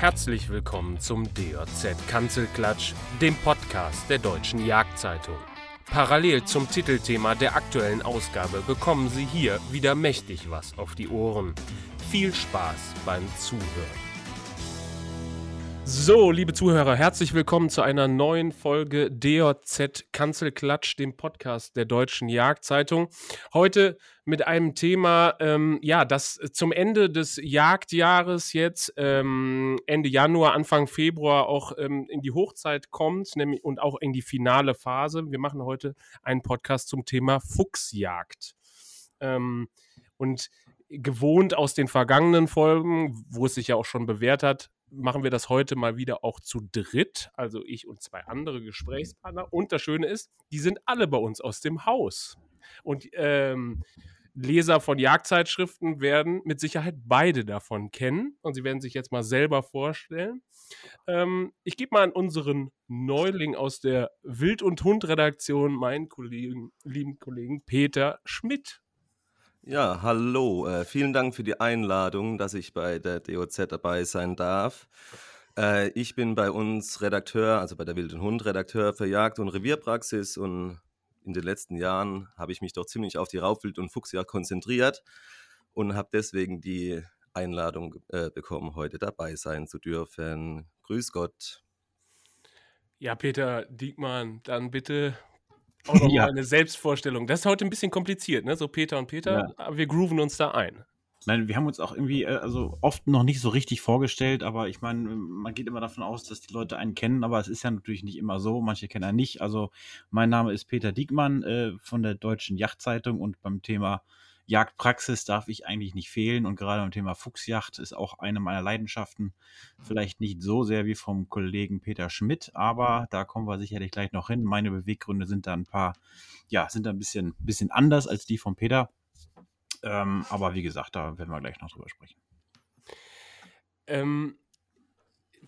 Herzlich willkommen zum DJZ Kanzelklatsch, dem Podcast der Deutschen Jagdzeitung. Parallel zum Titelthema der aktuellen Ausgabe bekommen Sie hier wieder mächtig was auf die Ohren. Viel Spaß beim Zuhören. So, liebe Zuhörer, herzlich willkommen zu einer neuen Folge DJZ Kanzelklatsch, dem Podcast der Deutschen Jagdzeitung. Heute mit einem Thema, ähm, ja, das zum Ende des Jagdjahres jetzt, ähm, Ende Januar, Anfang Februar auch ähm, in die Hochzeit kommt nämlich, und auch in die finale Phase. Wir machen heute einen Podcast zum Thema Fuchsjagd. Ähm, und gewohnt aus den vergangenen Folgen, wo es sich ja auch schon bewährt hat, machen wir das heute mal wieder auch zu dritt, also ich und zwei andere Gesprächspartner. Und das Schöne ist, die sind alle bei uns aus dem Haus. Und ähm, Leser von Jagdzeitschriften werden mit Sicherheit beide davon kennen. Und sie werden sich jetzt mal selber vorstellen. Ähm, ich gebe mal an unseren Neuling aus der Wild- und Hund-Redaktion, meinen Kollegen, lieben Kollegen Peter Schmidt. Ja, hallo. Äh, vielen Dank für die Einladung, dass ich bei der DOZ dabei sein darf. Äh, ich bin bei uns Redakteur, also bei der Wilden Hund Redakteur für Jagd- und Revierpraxis und in den letzten Jahren habe ich mich doch ziemlich auf die Raubwild- und Fuchsjagd konzentriert und habe deswegen die Einladung äh, bekommen, heute dabei sein zu dürfen. Grüß Gott. Ja, Peter Diekmann, dann bitte auch noch ja. eine Selbstvorstellung. Das ist heute ein bisschen kompliziert, ne? So Peter und Peter, ja. aber wir grooven uns da ein. Nein, wir haben uns auch irgendwie, äh, also oft noch nicht so richtig vorgestellt, aber ich meine, man geht immer davon aus, dass die Leute einen kennen, aber es ist ja natürlich nicht immer so. Manche kennen einen nicht. Also, mein Name ist Peter Diekmann äh, von der Deutschen Yachtzeitung und beim Thema Jagdpraxis darf ich eigentlich nicht fehlen und gerade beim Thema Fuchsjacht ist auch eine meiner Leidenschaften. Vielleicht nicht so sehr wie vom Kollegen Peter Schmidt, aber da kommen wir sicherlich gleich noch hin. Meine Beweggründe sind da ein paar, ja, sind da ein bisschen, bisschen anders als die von Peter. Ähm, aber wie gesagt, da werden wir gleich noch drüber sprechen. Ähm,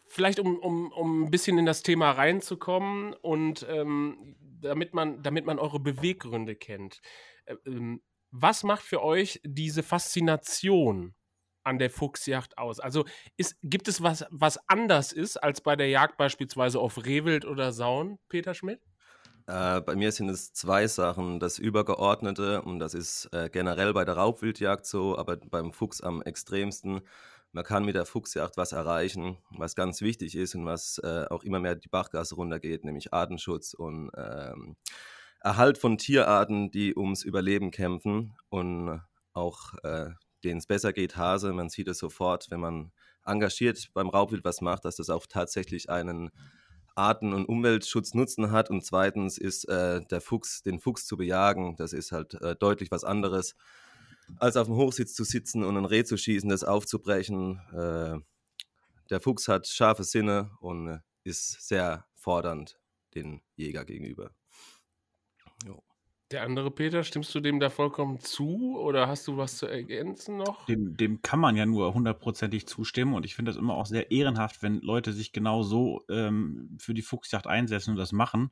vielleicht um, um, um ein bisschen in das Thema reinzukommen und ähm, damit, man, damit man eure Beweggründe kennt. Äh, ähm, was macht für euch diese Faszination an der Fuchsjagd aus? Also ist, gibt es was, was anders ist als bei der Jagd beispielsweise auf Rehwild oder Sauen, Peter Schmidt? Äh, bei mir sind es zwei Sachen. Das Übergeordnete, und das ist äh, generell bei der Raubwildjagd so, aber beim Fuchs am extremsten. Man kann mit der Fuchsjagd was erreichen, was ganz wichtig ist und was äh, auch immer mehr die Bachgasse runtergeht, nämlich Artenschutz und ähm, Erhalt von Tierarten, die ums Überleben kämpfen und auch äh, denen es besser geht, Hase. Man sieht es sofort, wenn man engagiert beim Raubwild was macht, dass das auch tatsächlich einen Arten- und Umweltschutznutzen hat. Und zweitens ist äh, der Fuchs, den Fuchs zu bejagen, das ist halt äh, deutlich was anderes, als auf dem Hochsitz zu sitzen und ein Reh zu schießen, das aufzubrechen. Äh, der Fuchs hat scharfe Sinne und ist sehr fordernd den Jäger gegenüber. Der andere Peter, stimmst du dem da vollkommen zu oder hast du was zu ergänzen noch? Dem, dem kann man ja nur hundertprozentig zustimmen und ich finde das immer auch sehr ehrenhaft, wenn Leute sich genau so ähm, für die Fuchsjagd einsetzen und das machen,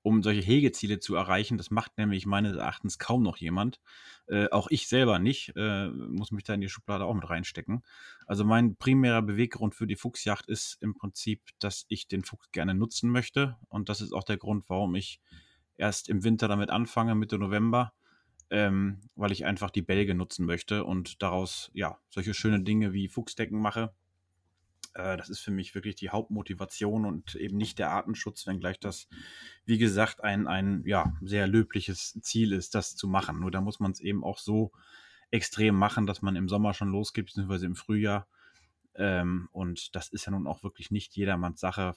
um solche Hegeziele zu erreichen. Das macht nämlich meines Erachtens kaum noch jemand. Äh, auch ich selber nicht, äh, muss mich da in die Schublade auch mit reinstecken. Also mein primärer Beweggrund für die Fuchsjagd ist im Prinzip, dass ich den Fuchs gerne nutzen möchte und das ist auch der Grund, warum ich erst im Winter damit anfange, Mitte November, ähm, weil ich einfach die Bälge nutzen möchte und daraus ja solche schöne Dinge wie Fuchsdecken mache. Äh, das ist für mich wirklich die Hauptmotivation und eben nicht der Artenschutz, wenngleich das, wie gesagt, ein, ein ja, sehr löbliches Ziel ist, das zu machen. Nur da muss man es eben auch so extrem machen, dass man im Sommer schon losgeht, beziehungsweise im Frühjahr ähm, und das ist ja nun auch wirklich nicht jedermanns Sache,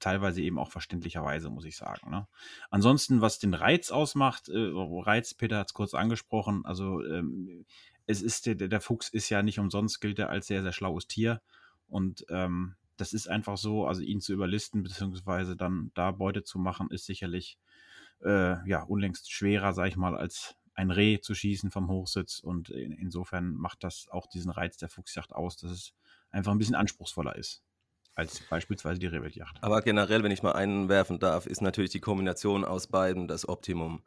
teilweise eben auch verständlicherweise, muss ich sagen. Ne? Ansonsten, was den Reiz ausmacht, äh, Reiz, Peter hat es kurz angesprochen, also ähm, es ist, der, der Fuchs ist ja nicht umsonst, gilt er als sehr, sehr schlaues Tier. Und ähm, das ist einfach so, also ihn zu überlisten, beziehungsweise dann da Beute zu machen, ist sicherlich äh, ja unlängst schwerer, sag ich mal, als ein Reh zu schießen vom Hochsitz. Und in, insofern macht das auch diesen Reiz der Fuchsjagd aus, dass es einfach ein bisschen anspruchsvoller ist als beispielsweise die Rehwildjagd. Aber generell, wenn ich mal einwerfen darf, ist natürlich die Kombination aus beiden das Optimum.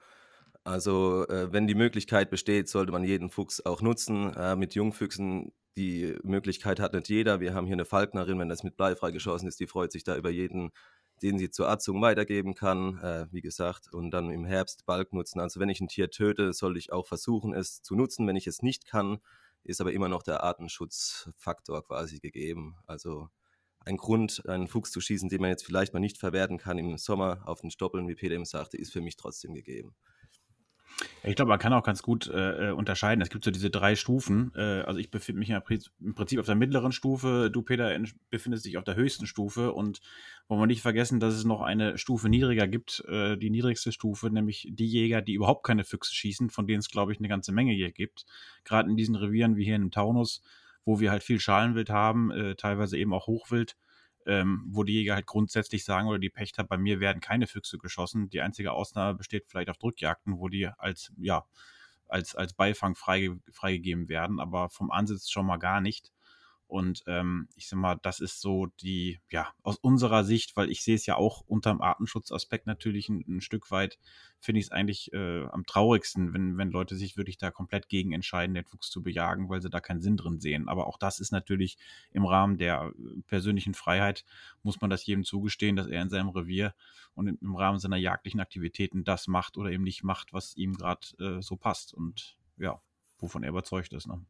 Also äh, wenn die Möglichkeit besteht, sollte man jeden Fuchs auch nutzen. Äh, mit Jungfüchsen die Möglichkeit hat nicht jeder. Wir haben hier eine Falknerin, wenn das mit bleifrei geschossen ist, die freut sich da über jeden, den sie zur Arzung weitergeben kann, äh, wie gesagt, und dann im Herbst Balk nutzen. Also wenn ich ein Tier töte, soll ich auch versuchen, es zu nutzen. Wenn ich es nicht kann, ist aber immer noch der Artenschutzfaktor quasi gegeben. Also ein Grund, einen Fuchs zu schießen, den man jetzt vielleicht mal nicht verwerten kann im Sommer auf den Stoppeln, wie Peter eben sagte, ist für mich trotzdem gegeben. Ich glaube, man kann auch ganz gut äh, äh, unterscheiden. Es gibt so diese drei Stufen. Äh, also ich befinde mich im Prinzip auf der mittleren Stufe. Du, Peter, befindest dich auf der höchsten Stufe. Und wollen wir nicht vergessen, dass es noch eine Stufe niedriger gibt. Äh, die niedrigste Stufe, nämlich die Jäger, die überhaupt keine Füchse schießen, von denen es, glaube ich, eine ganze Menge hier gibt. Gerade in diesen Revieren wie hier in dem Taunus, wo wir halt viel Schalenwild haben, äh, teilweise eben auch Hochwild ähm, wo die Jäger halt grundsätzlich sagen oder die Pächter, bei mir werden keine Füchse geschossen. Die einzige Ausnahme besteht vielleicht auf Drückjagden, wo die als, ja, als, als Beifang freige, freigegeben werden, aber vom Ansitz schon mal gar nicht. Und ähm, ich sag mal, das ist so die, ja, aus unserer Sicht, weil ich sehe es ja auch unter dem Artenschutzaspekt natürlich ein, ein Stück weit, finde ich es eigentlich äh, am traurigsten, wenn, wenn Leute sich wirklich da komplett gegen entscheiden, den Fuchs zu bejagen, weil sie da keinen Sinn drin sehen. Aber auch das ist natürlich im Rahmen der äh, persönlichen Freiheit, muss man das jedem zugestehen, dass er in seinem Revier und im Rahmen seiner jagdlichen Aktivitäten das macht oder eben nicht macht, was ihm gerade äh, so passt. Und ja, wovon er überzeugt ist. Ne?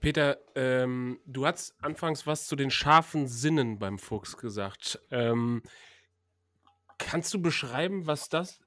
Peter, ähm, du hast anfangs was zu den scharfen Sinnen beim Fuchs gesagt. Ähm, kannst du beschreiben, was das,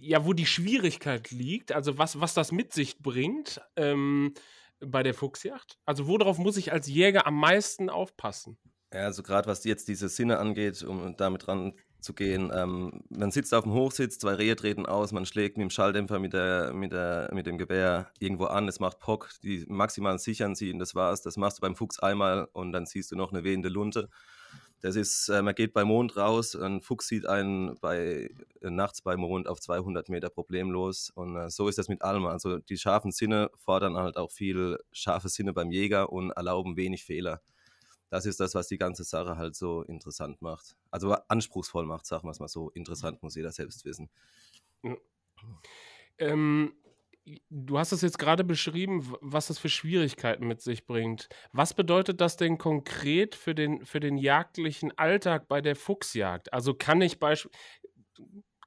ja, wo die Schwierigkeit liegt, also was, was das mit sich bringt ähm, bei der Fuchsjagd? Also worauf muss ich als Jäger am meisten aufpassen? Ja, also gerade was jetzt diese Sinne angeht, um damit dran zu gehen. Ähm, man sitzt auf dem Hochsitz, zwei Rehe treten aus, man schlägt mit dem Schalldämpfer, mit, der, mit, der, mit dem Gewehr irgendwo an, es macht Pock, die maximal sichern sie und das war's. Das machst du beim Fuchs einmal und dann siehst du noch eine wehende Lunte. Das ist, äh, man geht bei Mond raus, ein Fuchs sieht einen bei, äh, nachts bei Mond auf 200 Meter problemlos und äh, so ist das mit allem. Also die scharfen Sinne fordern halt auch viel scharfe Sinne beim Jäger und erlauben wenig Fehler das ist das, was die ganze Sache halt so interessant macht. Also anspruchsvoll macht, sagen wir es mal so. Interessant muss jeder selbst wissen. Ähm, du hast es jetzt gerade beschrieben, was das für Schwierigkeiten mit sich bringt. Was bedeutet das denn konkret für den, für den jagdlichen Alltag bei der Fuchsjagd? Also kann ich beispielsweise,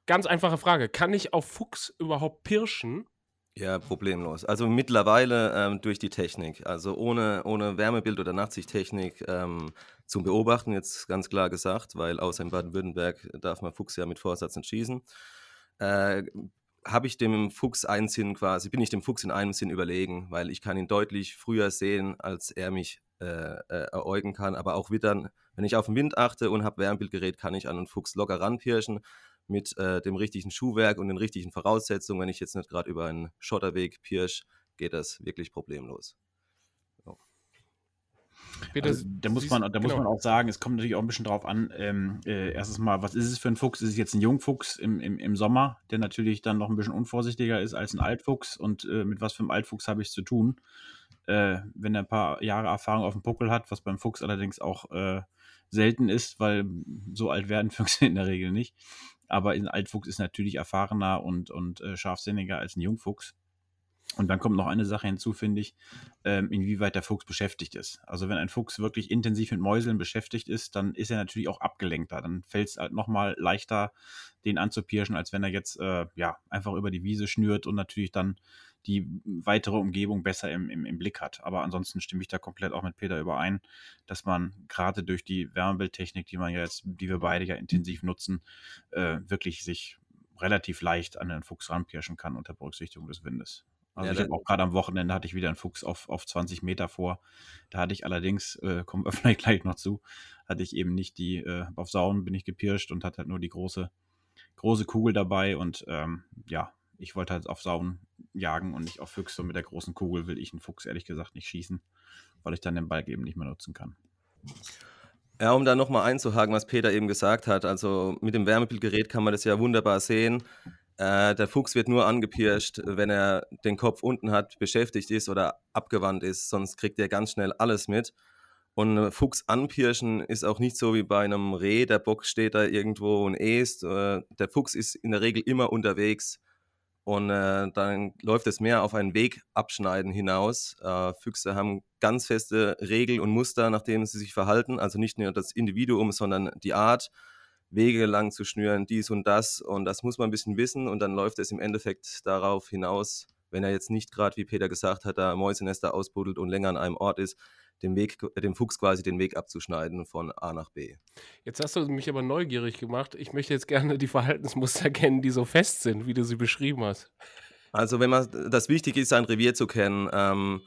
ganz einfache Frage, kann ich auf Fuchs überhaupt pirschen? Ja, problemlos. Also mittlerweile ähm, durch die Technik. Also ohne, ohne Wärmebild- oder Nachtsichttechnik ähm, zum Beobachten, jetzt ganz klar gesagt, weil außer in Baden-Württemberg darf man Fuchs ja mit Vorsatz nicht schießen. Äh, habe ich dem Fuchs einen Sinn quasi, bin ich dem Fuchs in einem Sinn überlegen, weil ich kann ihn deutlich früher sehen, als er mich äh, äh, eräugen kann. Aber auch wittern, wenn ich auf den Wind achte und habe Wärmebildgerät, kann ich an einen Fuchs locker ranpirschen mit äh, dem richtigen Schuhwerk und den richtigen Voraussetzungen, wenn ich jetzt nicht gerade über einen Schotterweg pirsch, geht das wirklich problemlos. Also, da muss man, da genau. muss man auch sagen, es kommt natürlich auch ein bisschen drauf an. Ähm, äh, erstens mal, was ist es für ein Fuchs? Ist es jetzt ein Jungfuchs im, im, im Sommer, der natürlich dann noch ein bisschen unvorsichtiger ist als ein Altfuchs? Und äh, mit was für einem Altfuchs habe ich es zu tun? Äh, wenn er ein paar Jahre Erfahrung auf dem Puckel hat, was beim Fuchs allerdings auch äh, selten ist, weil so alt werden Füchse in der Regel nicht. Aber ein Altfuchs ist natürlich erfahrener und, und äh, scharfsinniger als ein Jungfuchs. Und dann kommt noch eine Sache hinzu, finde ich, ähm, inwieweit der Fuchs beschäftigt ist. Also wenn ein Fuchs wirklich intensiv mit Mäuseln beschäftigt ist, dann ist er natürlich auch abgelenkter. Dann fällt es halt nochmal leichter, den anzupirschen, als wenn er jetzt äh, ja einfach über die Wiese schnürt und natürlich dann die weitere Umgebung besser im, im, im Blick hat. Aber ansonsten stimme ich da komplett auch mit Peter überein, dass man gerade durch die Wärmebildtechnik, die man ja jetzt, die wir beide ja intensiv nutzen, äh, wirklich sich relativ leicht an den Fuchs ranpirschen kann unter Berücksichtigung des Windes. Also ja, ich habe auch gerade am Wochenende hatte ich wieder einen Fuchs auf, auf 20 Meter vor. Da hatte ich allerdings, äh, kommen wir vielleicht gleich noch zu, hatte ich eben nicht die, äh, auf Sauen bin ich gepirscht und hatte halt nur die große, große Kugel dabei und ähm, ja, ich wollte halt auf Sauen jagen und nicht auf Füchse. Und mit der großen Kugel will ich einen Fuchs ehrlich gesagt nicht schießen, weil ich dann den Ball eben nicht mehr nutzen kann. Ja, um da nochmal einzuhaken, was Peter eben gesagt hat. Also mit dem Wärmebildgerät kann man das ja wunderbar sehen. Äh, der Fuchs wird nur angepirscht, wenn er den Kopf unten hat, beschäftigt ist oder abgewandt ist. Sonst kriegt er ganz schnell alles mit. Und Fuchs anpirschen ist auch nicht so wie bei einem Reh. Der Bock steht da irgendwo und äst. Äh, der Fuchs ist in der Regel immer unterwegs und äh, dann läuft es mehr auf ein Wegabschneiden hinaus. Äh, Füchse haben ganz feste Regeln und Muster, nach denen sie sich verhalten. Also nicht nur das Individuum, sondern die Art, Wege lang zu schnüren, dies und das. Und das muss man ein bisschen wissen. Und dann läuft es im Endeffekt darauf hinaus, wenn er jetzt nicht gerade, wie Peter gesagt hat, da Mäusenester ausbuddelt und länger an einem Ort ist, dem, Weg, dem Fuchs quasi den Weg abzuschneiden von A nach B. Jetzt hast du mich aber neugierig gemacht. Ich möchte jetzt gerne die Verhaltensmuster kennen, die so fest sind, wie du sie beschrieben hast. Also wenn man das wichtig ist, sein Revier zu kennen. Ähm,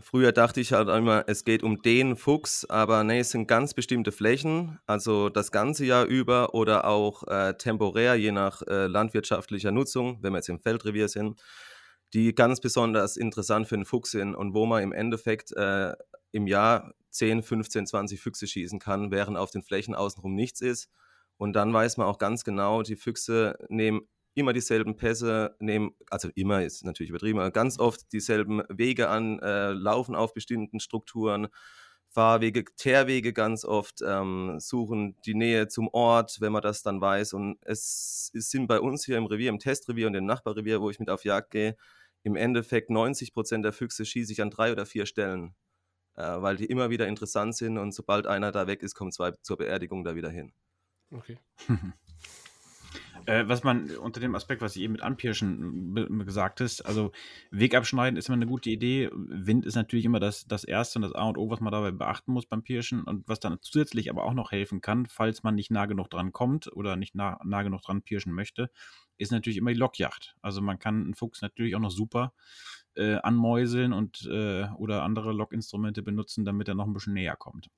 früher dachte ich halt immer, es geht um den Fuchs, aber nee, es sind ganz bestimmte Flächen, also das ganze Jahr über oder auch äh, temporär, je nach äh, landwirtschaftlicher Nutzung, wenn wir jetzt im Feldrevier sind die ganz besonders interessant für einen Fuchs sind und wo man im Endeffekt äh, im Jahr 10, 15, 20 Füchse schießen kann, während auf den Flächen außenrum nichts ist. Und dann weiß man auch ganz genau, die Füchse nehmen immer dieselben Pässe, nehmen, also immer ist natürlich übertrieben, aber ganz oft dieselben Wege an, äh, laufen auf bestimmten Strukturen, Fahrwege, Teerwege ganz oft, ähm, suchen die Nähe zum Ort, wenn man das dann weiß. Und es, es sind bei uns hier im Revier, im Testrevier und im Nachbarrevier, wo ich mit auf Jagd gehe, im Endeffekt 90 Prozent der Füchse schieße ich an drei oder vier Stellen äh, weil die immer wieder interessant sind und sobald einer da weg ist, kommen zwei zur Beerdigung da wieder hin. Okay. äh, was man unter dem Aspekt, was ich eben mit Anpirschen gesagt hast, also Weg abschneiden ist immer eine gute Idee. Wind ist natürlich immer das, das Erste und das A und O, was man dabei beachten muss beim Pirschen und was dann zusätzlich aber auch noch helfen kann, falls man nicht nah genug dran kommt oder nicht nah, nah genug dran pirschen möchte, ist natürlich immer die Lockjacht. Also man kann einen Fuchs natürlich auch noch super äh, anmäuseln und äh, oder andere Lockinstrumente benutzen, damit er noch ein bisschen näher kommt.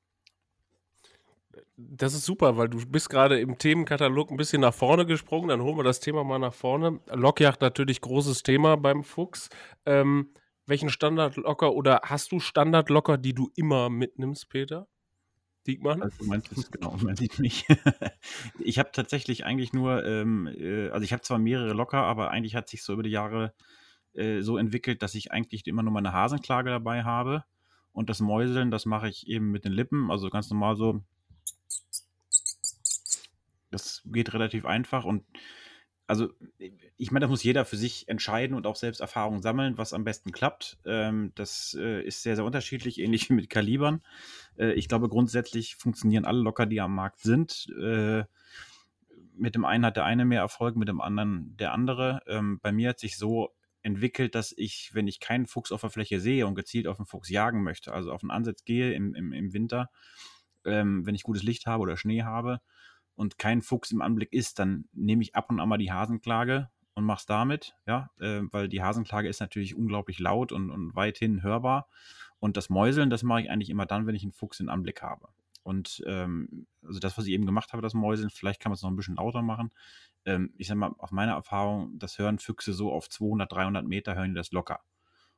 Das ist super, weil du bist gerade im Themenkatalog ein bisschen nach vorne gesprungen. Dann holen wir das Thema mal nach vorne. Lockjacht natürlich großes Thema beim Fuchs. Ähm, welchen Standardlocker oder hast du Standardlocker, die du immer mitnimmst, Peter? Diekmann? Also meinst es, genau, meinte ich nicht. ich habe tatsächlich eigentlich nur, ähm, äh, also ich habe zwar mehrere Locker, aber eigentlich hat sich so über die Jahre äh, so entwickelt, dass ich eigentlich immer nur meine Hasenklage dabei habe. Und das Mäuseln, das mache ich eben mit den Lippen, also ganz normal so. Das geht relativ einfach und also ich meine, das muss jeder für sich entscheiden und auch selbst Erfahrungen sammeln, was am besten klappt. Ähm, das äh, ist sehr, sehr unterschiedlich, ähnlich wie mit Kalibern. Äh, ich glaube, grundsätzlich funktionieren alle Locker, die am Markt sind. Äh, mit dem einen hat der eine mehr Erfolg, mit dem anderen der andere. Ähm, bei mir hat sich so entwickelt, dass ich, wenn ich keinen Fuchs auf der Fläche sehe und gezielt auf einen Fuchs jagen möchte, also auf einen Ansatz gehe im, im, im Winter, ähm, wenn ich gutes Licht habe oder Schnee habe und kein Fuchs im Anblick ist, dann nehme ich ab und an mal die Hasenklage und mache es damit, ja, äh, weil die Hasenklage ist natürlich unglaublich laut und, und weithin hörbar. Und das Mäuseln, das mache ich eigentlich immer dann, wenn ich einen Fuchs in Anblick habe. Und ähm, also das, was ich eben gemacht habe, das Mäuseln, vielleicht kann man es noch ein bisschen lauter machen, ähm, ich sag mal, aus meiner Erfahrung, das hören Füchse so auf 200, 300 Meter, hören die das locker.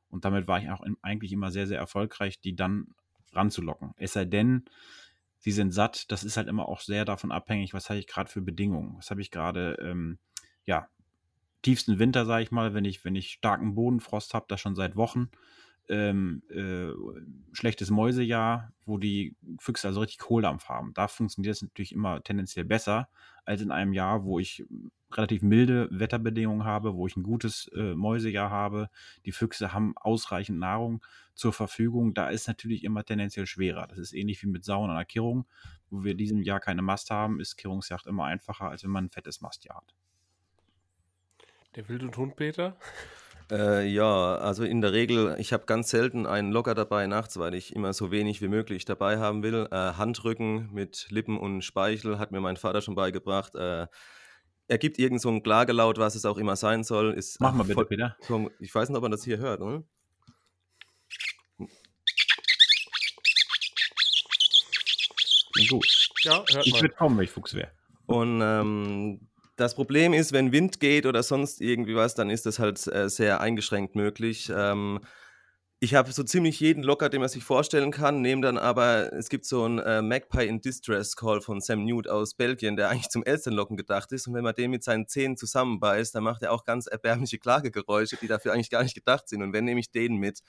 Und damit war ich auch in, eigentlich immer sehr, sehr erfolgreich, die dann ranzulocken. Es sei denn, sie sind satt. Das ist halt immer auch sehr davon abhängig, was habe ich gerade für Bedingungen. Was habe ich gerade, ähm, ja, tiefsten Winter, sage ich mal, wenn ich, wenn ich starken Bodenfrost habe, das schon seit Wochen ähm, äh, schlechtes Mäusejahr, wo die Füchse also richtig Kohldampf haben. Da funktioniert es natürlich immer tendenziell besser als in einem Jahr, wo ich relativ milde Wetterbedingungen habe, wo ich ein gutes äh, Mäusejahr habe. Die Füchse haben ausreichend Nahrung zur Verfügung. Da ist natürlich immer tendenziell schwerer. Das ist ähnlich wie mit Sauen an der Kirrung. Wo wir diesem Jahr keine Mast haben, ist Kirrungsjagd immer einfacher, als wenn man ein fettes Mastjahr hat. Der wilde Hund, Peter? Äh, ja, also in der Regel, ich habe ganz selten einen Locker dabei nachts, weil ich immer so wenig wie möglich dabei haben will. Äh, Handrücken mit Lippen und Speichel hat mir mein Vater schon beigebracht. Äh, er gibt irgend so ein Klagelaut, was es auch immer sein soll. Ist Mach mal bitte, Peter. Ich weiß nicht, ob man das hier hört, oder? Gut. Ja, hört ich würde kommen, wenn ich Fuchs wäre. Und ähm, das Problem ist, wenn Wind geht oder sonst irgendwie was, dann ist das halt äh, sehr eingeschränkt möglich. Ähm, ich habe so ziemlich jeden Locker, den man sich vorstellen kann, nehme dann aber, es gibt so einen äh, Magpie in Distress Call von Sam Newt aus Belgien, der eigentlich zum Elsternlocken gedacht ist. Und wenn man den mit seinen Zähnen zusammenbeißt, dann macht er auch ganz erbärmliche Klagegeräusche, die dafür eigentlich gar nicht gedacht sind. Und wenn nehme ich den mit,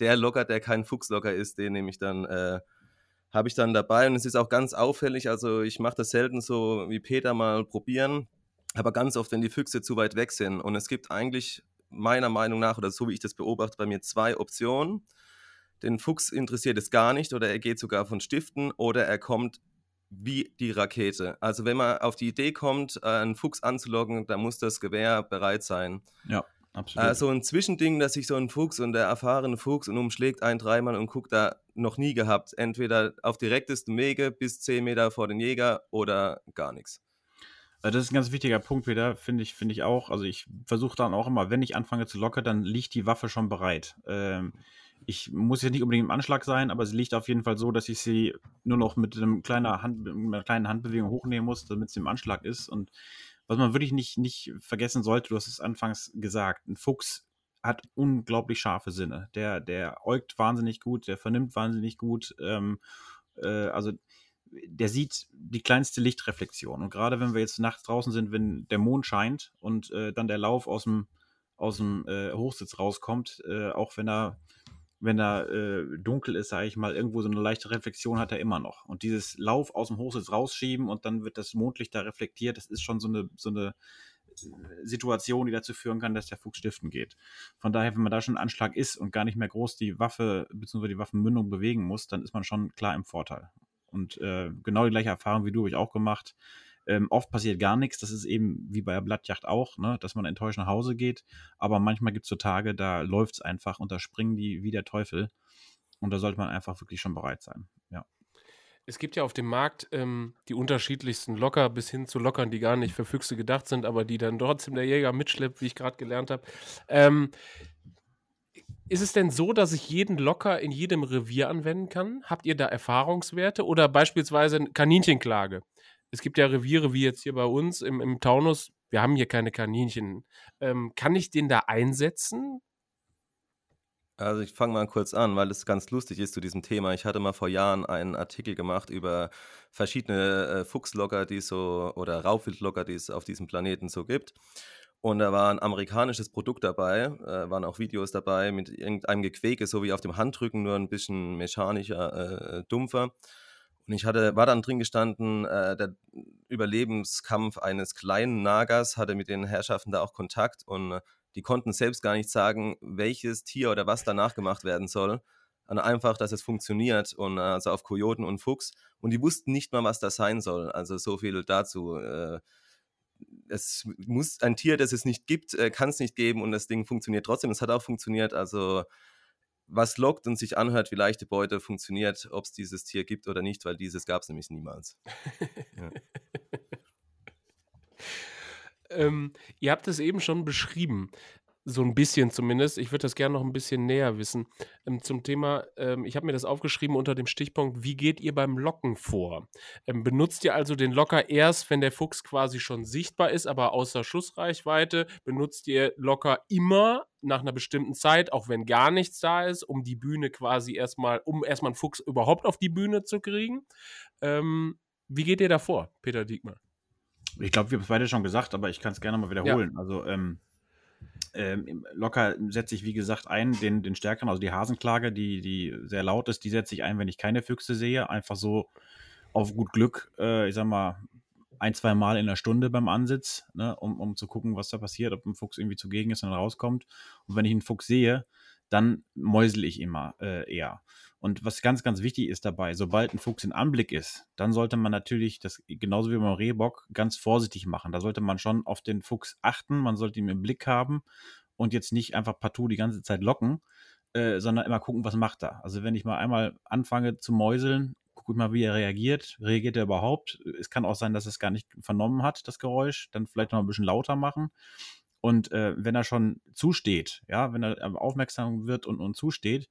der Locker, der kein Fuchslocker ist, den nehme ich dann, äh, habe ich dann dabei. Und es ist auch ganz auffällig, also ich mache das selten so wie Peter mal probieren aber ganz oft, wenn die Füchse zu weit weg sind. Und es gibt eigentlich meiner Meinung nach, oder so wie ich das beobachte, bei mir zwei Optionen. Den Fuchs interessiert es gar nicht oder er geht sogar von Stiften oder er kommt wie die Rakete. Also wenn man auf die Idee kommt, äh, einen Fuchs anzulocken, dann muss das Gewehr bereit sein. Ja, absolut. Äh, so ein Zwischending, dass sich so ein Fuchs und der erfahrene Fuchs und umschlägt ein dreimal und guckt da noch nie gehabt. Entweder auf direktesten Wege bis 10 Meter vor den Jäger oder gar nichts. Äh, das ist ein ganz wichtiger Punkt wieder, finde ich, finde ich auch. Also ich versuche dann auch immer, wenn ich anfange zu locken, dann liegt die Waffe schon bereit. Ähm, ich muss jetzt nicht unbedingt im Anschlag sein, aber sie liegt auf jeden Fall so, dass ich sie nur noch mit, einem kleiner Hand, mit einer kleinen Handbewegung hochnehmen muss, damit sie im Anschlag ist. Und was man wirklich nicht, nicht vergessen sollte, du hast es anfangs gesagt, ein Fuchs hat unglaublich scharfe Sinne. Der, der äugt wahnsinnig gut, der vernimmt wahnsinnig gut. Ähm, äh, also der sieht die kleinste Lichtreflexion. Und gerade wenn wir jetzt nachts draußen sind, wenn der Mond scheint und äh, dann der Lauf aus dem, aus dem äh, Hochsitz rauskommt, äh, auch wenn er wenn er äh, dunkel ist, sage ich mal, irgendwo so eine leichte Reflexion hat er immer noch. Und dieses Lauf aus dem Hochsitz rausschieben und dann wird das Mondlicht da reflektiert, das ist schon so eine, so eine äh, Situation, die dazu führen kann, dass der Fuchs stiften geht. Von daher, wenn man da schon Anschlag ist und gar nicht mehr groß die Waffe bzw. die Waffenmündung bewegen muss, dann ist man schon klar im Vorteil. Und äh, genau die gleiche Erfahrung wie du habe ich auch gemacht. Ähm, oft passiert gar nichts. Das ist eben wie bei der Blattjacht auch, ne? dass man enttäuscht nach Hause geht. Aber manchmal gibt es so Tage, da läuft es einfach und da springen die wie der Teufel. Und da sollte man einfach wirklich schon bereit sein. Ja. Es gibt ja auf dem Markt ähm, die unterschiedlichsten Locker bis hin zu Lockern, die gar nicht für Füchse gedacht sind, aber die dann trotzdem der Jäger mitschleppt, wie ich gerade gelernt habe. Ähm, ist es denn so, dass ich jeden Locker in jedem Revier anwenden kann? Habt ihr da Erfahrungswerte oder beispielsweise Kaninchenklage? es gibt ja Reviere wie jetzt hier bei uns im, im Taunus. Wir haben hier keine Kaninchen. Ähm, kann ich den da einsetzen? Also ich fange mal kurz an, weil es ganz lustig ist zu diesem Thema. Ich hatte mal vor Jahren einen Artikel gemacht über verschiedene äh, Fuchslocker, die so oder Raubwildlocker, die es auf diesem Planeten so gibt. Und da war ein amerikanisches Produkt dabei, äh, waren auch Videos dabei mit irgendeinem Gequäke, so wie auf dem Handrücken, nur ein bisschen mechanischer, äh, dumpfer. Und ich hatte, war dann drin gestanden, äh, der Überlebenskampf eines kleinen Nagers, hatte mit den Herrschaften da auch Kontakt und äh, die konnten selbst gar nicht sagen, welches Tier oder was danach gemacht werden soll. Und einfach, dass es funktioniert und äh, also auf Kojoten und Fuchs. Und die wussten nicht mal, was das sein soll. Also so viel dazu. Es muss ein Tier, das es nicht gibt, äh, kann es nicht geben und das Ding funktioniert trotzdem. Es hat auch funktioniert. Also was lockt und sich anhört, wie leichte Beute funktioniert, ob es dieses Tier gibt oder nicht, weil dieses gab es nämlich niemals. ja. ähm, ihr habt es eben schon beschrieben. So ein bisschen zumindest. Ich würde das gerne noch ein bisschen näher wissen. Ähm, zum Thema, ähm, ich habe mir das aufgeschrieben unter dem Stichpunkt, wie geht ihr beim Locken vor? Ähm, benutzt ihr also den Locker erst, wenn der Fuchs quasi schon sichtbar ist, aber außer Schussreichweite? Benutzt ihr Locker immer nach einer bestimmten Zeit, auch wenn gar nichts da ist, um die Bühne quasi erstmal, um erstmal einen Fuchs überhaupt auf die Bühne zu kriegen? Ähm, wie geht ihr da vor, Peter Diekmann? Ich glaube, wir haben es beide schon gesagt, aber ich kann es gerne mal wiederholen. Ja. Also, ähm, ähm, locker setze ich, wie gesagt, ein, den, den stärkeren, also die Hasenklage, die, die sehr laut ist, die setze ich ein, wenn ich keine Füchse sehe. Einfach so auf gut Glück, äh, ich sag mal, ein, zwei Mal in der Stunde beim Ansitz, ne, um, um zu gucken, was da passiert, ob ein Fuchs irgendwie zugegen ist und dann rauskommt. Und wenn ich einen Fuchs sehe, dann mäusel ich immer äh, eher. Und was ganz, ganz wichtig ist dabei, sobald ein Fuchs in Anblick ist, dann sollte man natürlich das genauso wie beim Rehbock ganz vorsichtig machen. Da sollte man schon auf den Fuchs achten, man sollte ihn im Blick haben und jetzt nicht einfach partout die ganze Zeit locken, äh, sondern immer gucken, was macht er. Also wenn ich mal einmal anfange zu mäuseln, gucke ich mal, wie er reagiert. Reagiert er überhaupt? Es kann auch sein, dass er es gar nicht vernommen hat, das Geräusch. Dann vielleicht noch ein bisschen lauter machen. Und äh, wenn er schon zusteht, ja, wenn er aufmerksam wird und, und zusteht,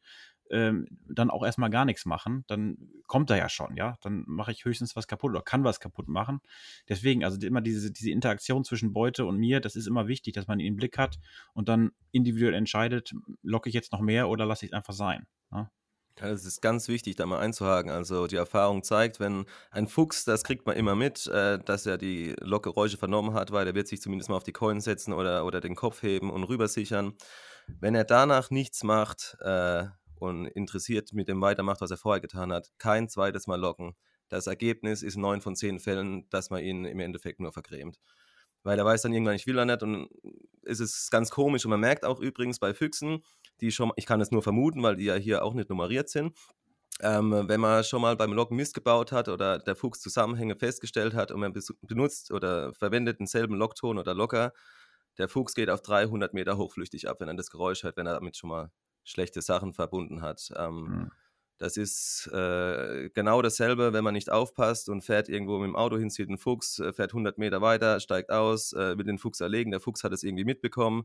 ähm, dann auch erstmal gar nichts machen, dann kommt er ja schon, ja. Dann mache ich höchstens was kaputt oder kann was kaputt machen. Deswegen, also immer diese, diese Interaktion zwischen Beute und mir, das ist immer wichtig, dass man ihn im Blick hat und dann individuell entscheidet, locke ich jetzt noch mehr oder lasse ich es einfach sein. Ja? Ja, es ist ganz wichtig, da mal einzuhaken. Also die Erfahrung zeigt, wenn ein Fuchs, das kriegt man immer mit, äh, dass er die Lockgeräusche vernommen hat, weil er wird sich zumindest mal auf die Keulen setzen oder, oder den Kopf heben und rübersichern. Wenn er danach nichts macht, äh, und interessiert mit dem weitermacht, was er vorher getan hat, kein zweites Mal locken. Das Ergebnis ist neun von zehn Fällen, dass man ihn im Endeffekt nur vergrämt. weil er weiß dann irgendwann, ich will da nicht und es ist ganz komisch und man merkt auch übrigens bei Füchsen, die schon, ich kann es nur vermuten, weil die ja hier auch nicht nummeriert sind, ähm, wenn man schon mal beim Locken Mist gebaut hat oder der Fuchs Zusammenhänge festgestellt hat und man benutzt oder verwendet denselben Lockton oder Locker, der Fuchs geht auf 300 Meter hochflüchtig ab, wenn er das Geräusch hört, wenn er damit schon mal schlechte Sachen verbunden hat. Ähm, mhm. Das ist äh, genau dasselbe, wenn man nicht aufpasst und fährt irgendwo mit dem Auto hin, sieht einen Fuchs, äh, fährt 100 Meter weiter, steigt aus, äh, will den Fuchs erlegen. Der Fuchs hat es irgendwie mitbekommen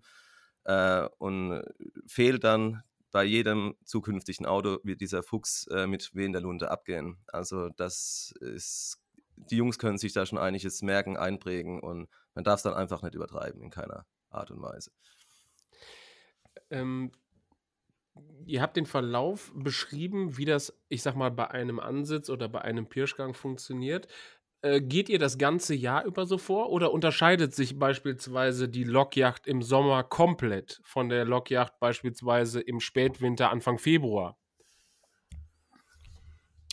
äh, und fehlt dann. Bei jedem zukünftigen Auto wird dieser Fuchs äh, mit Weh in der Lunte abgehen. Also das ist, die Jungs können sich da schon einiges merken, einprägen und man darf es dann einfach nicht übertreiben in keiner Art und Weise. Ähm, ihr habt den Verlauf beschrieben, wie das, ich sag mal, bei einem Ansitz oder bei einem Pirschgang funktioniert. Äh, geht ihr das ganze Jahr über so vor oder unterscheidet sich beispielsweise die Lokjacht im Sommer komplett von der Lokjacht beispielsweise im Spätwinter, Anfang Februar?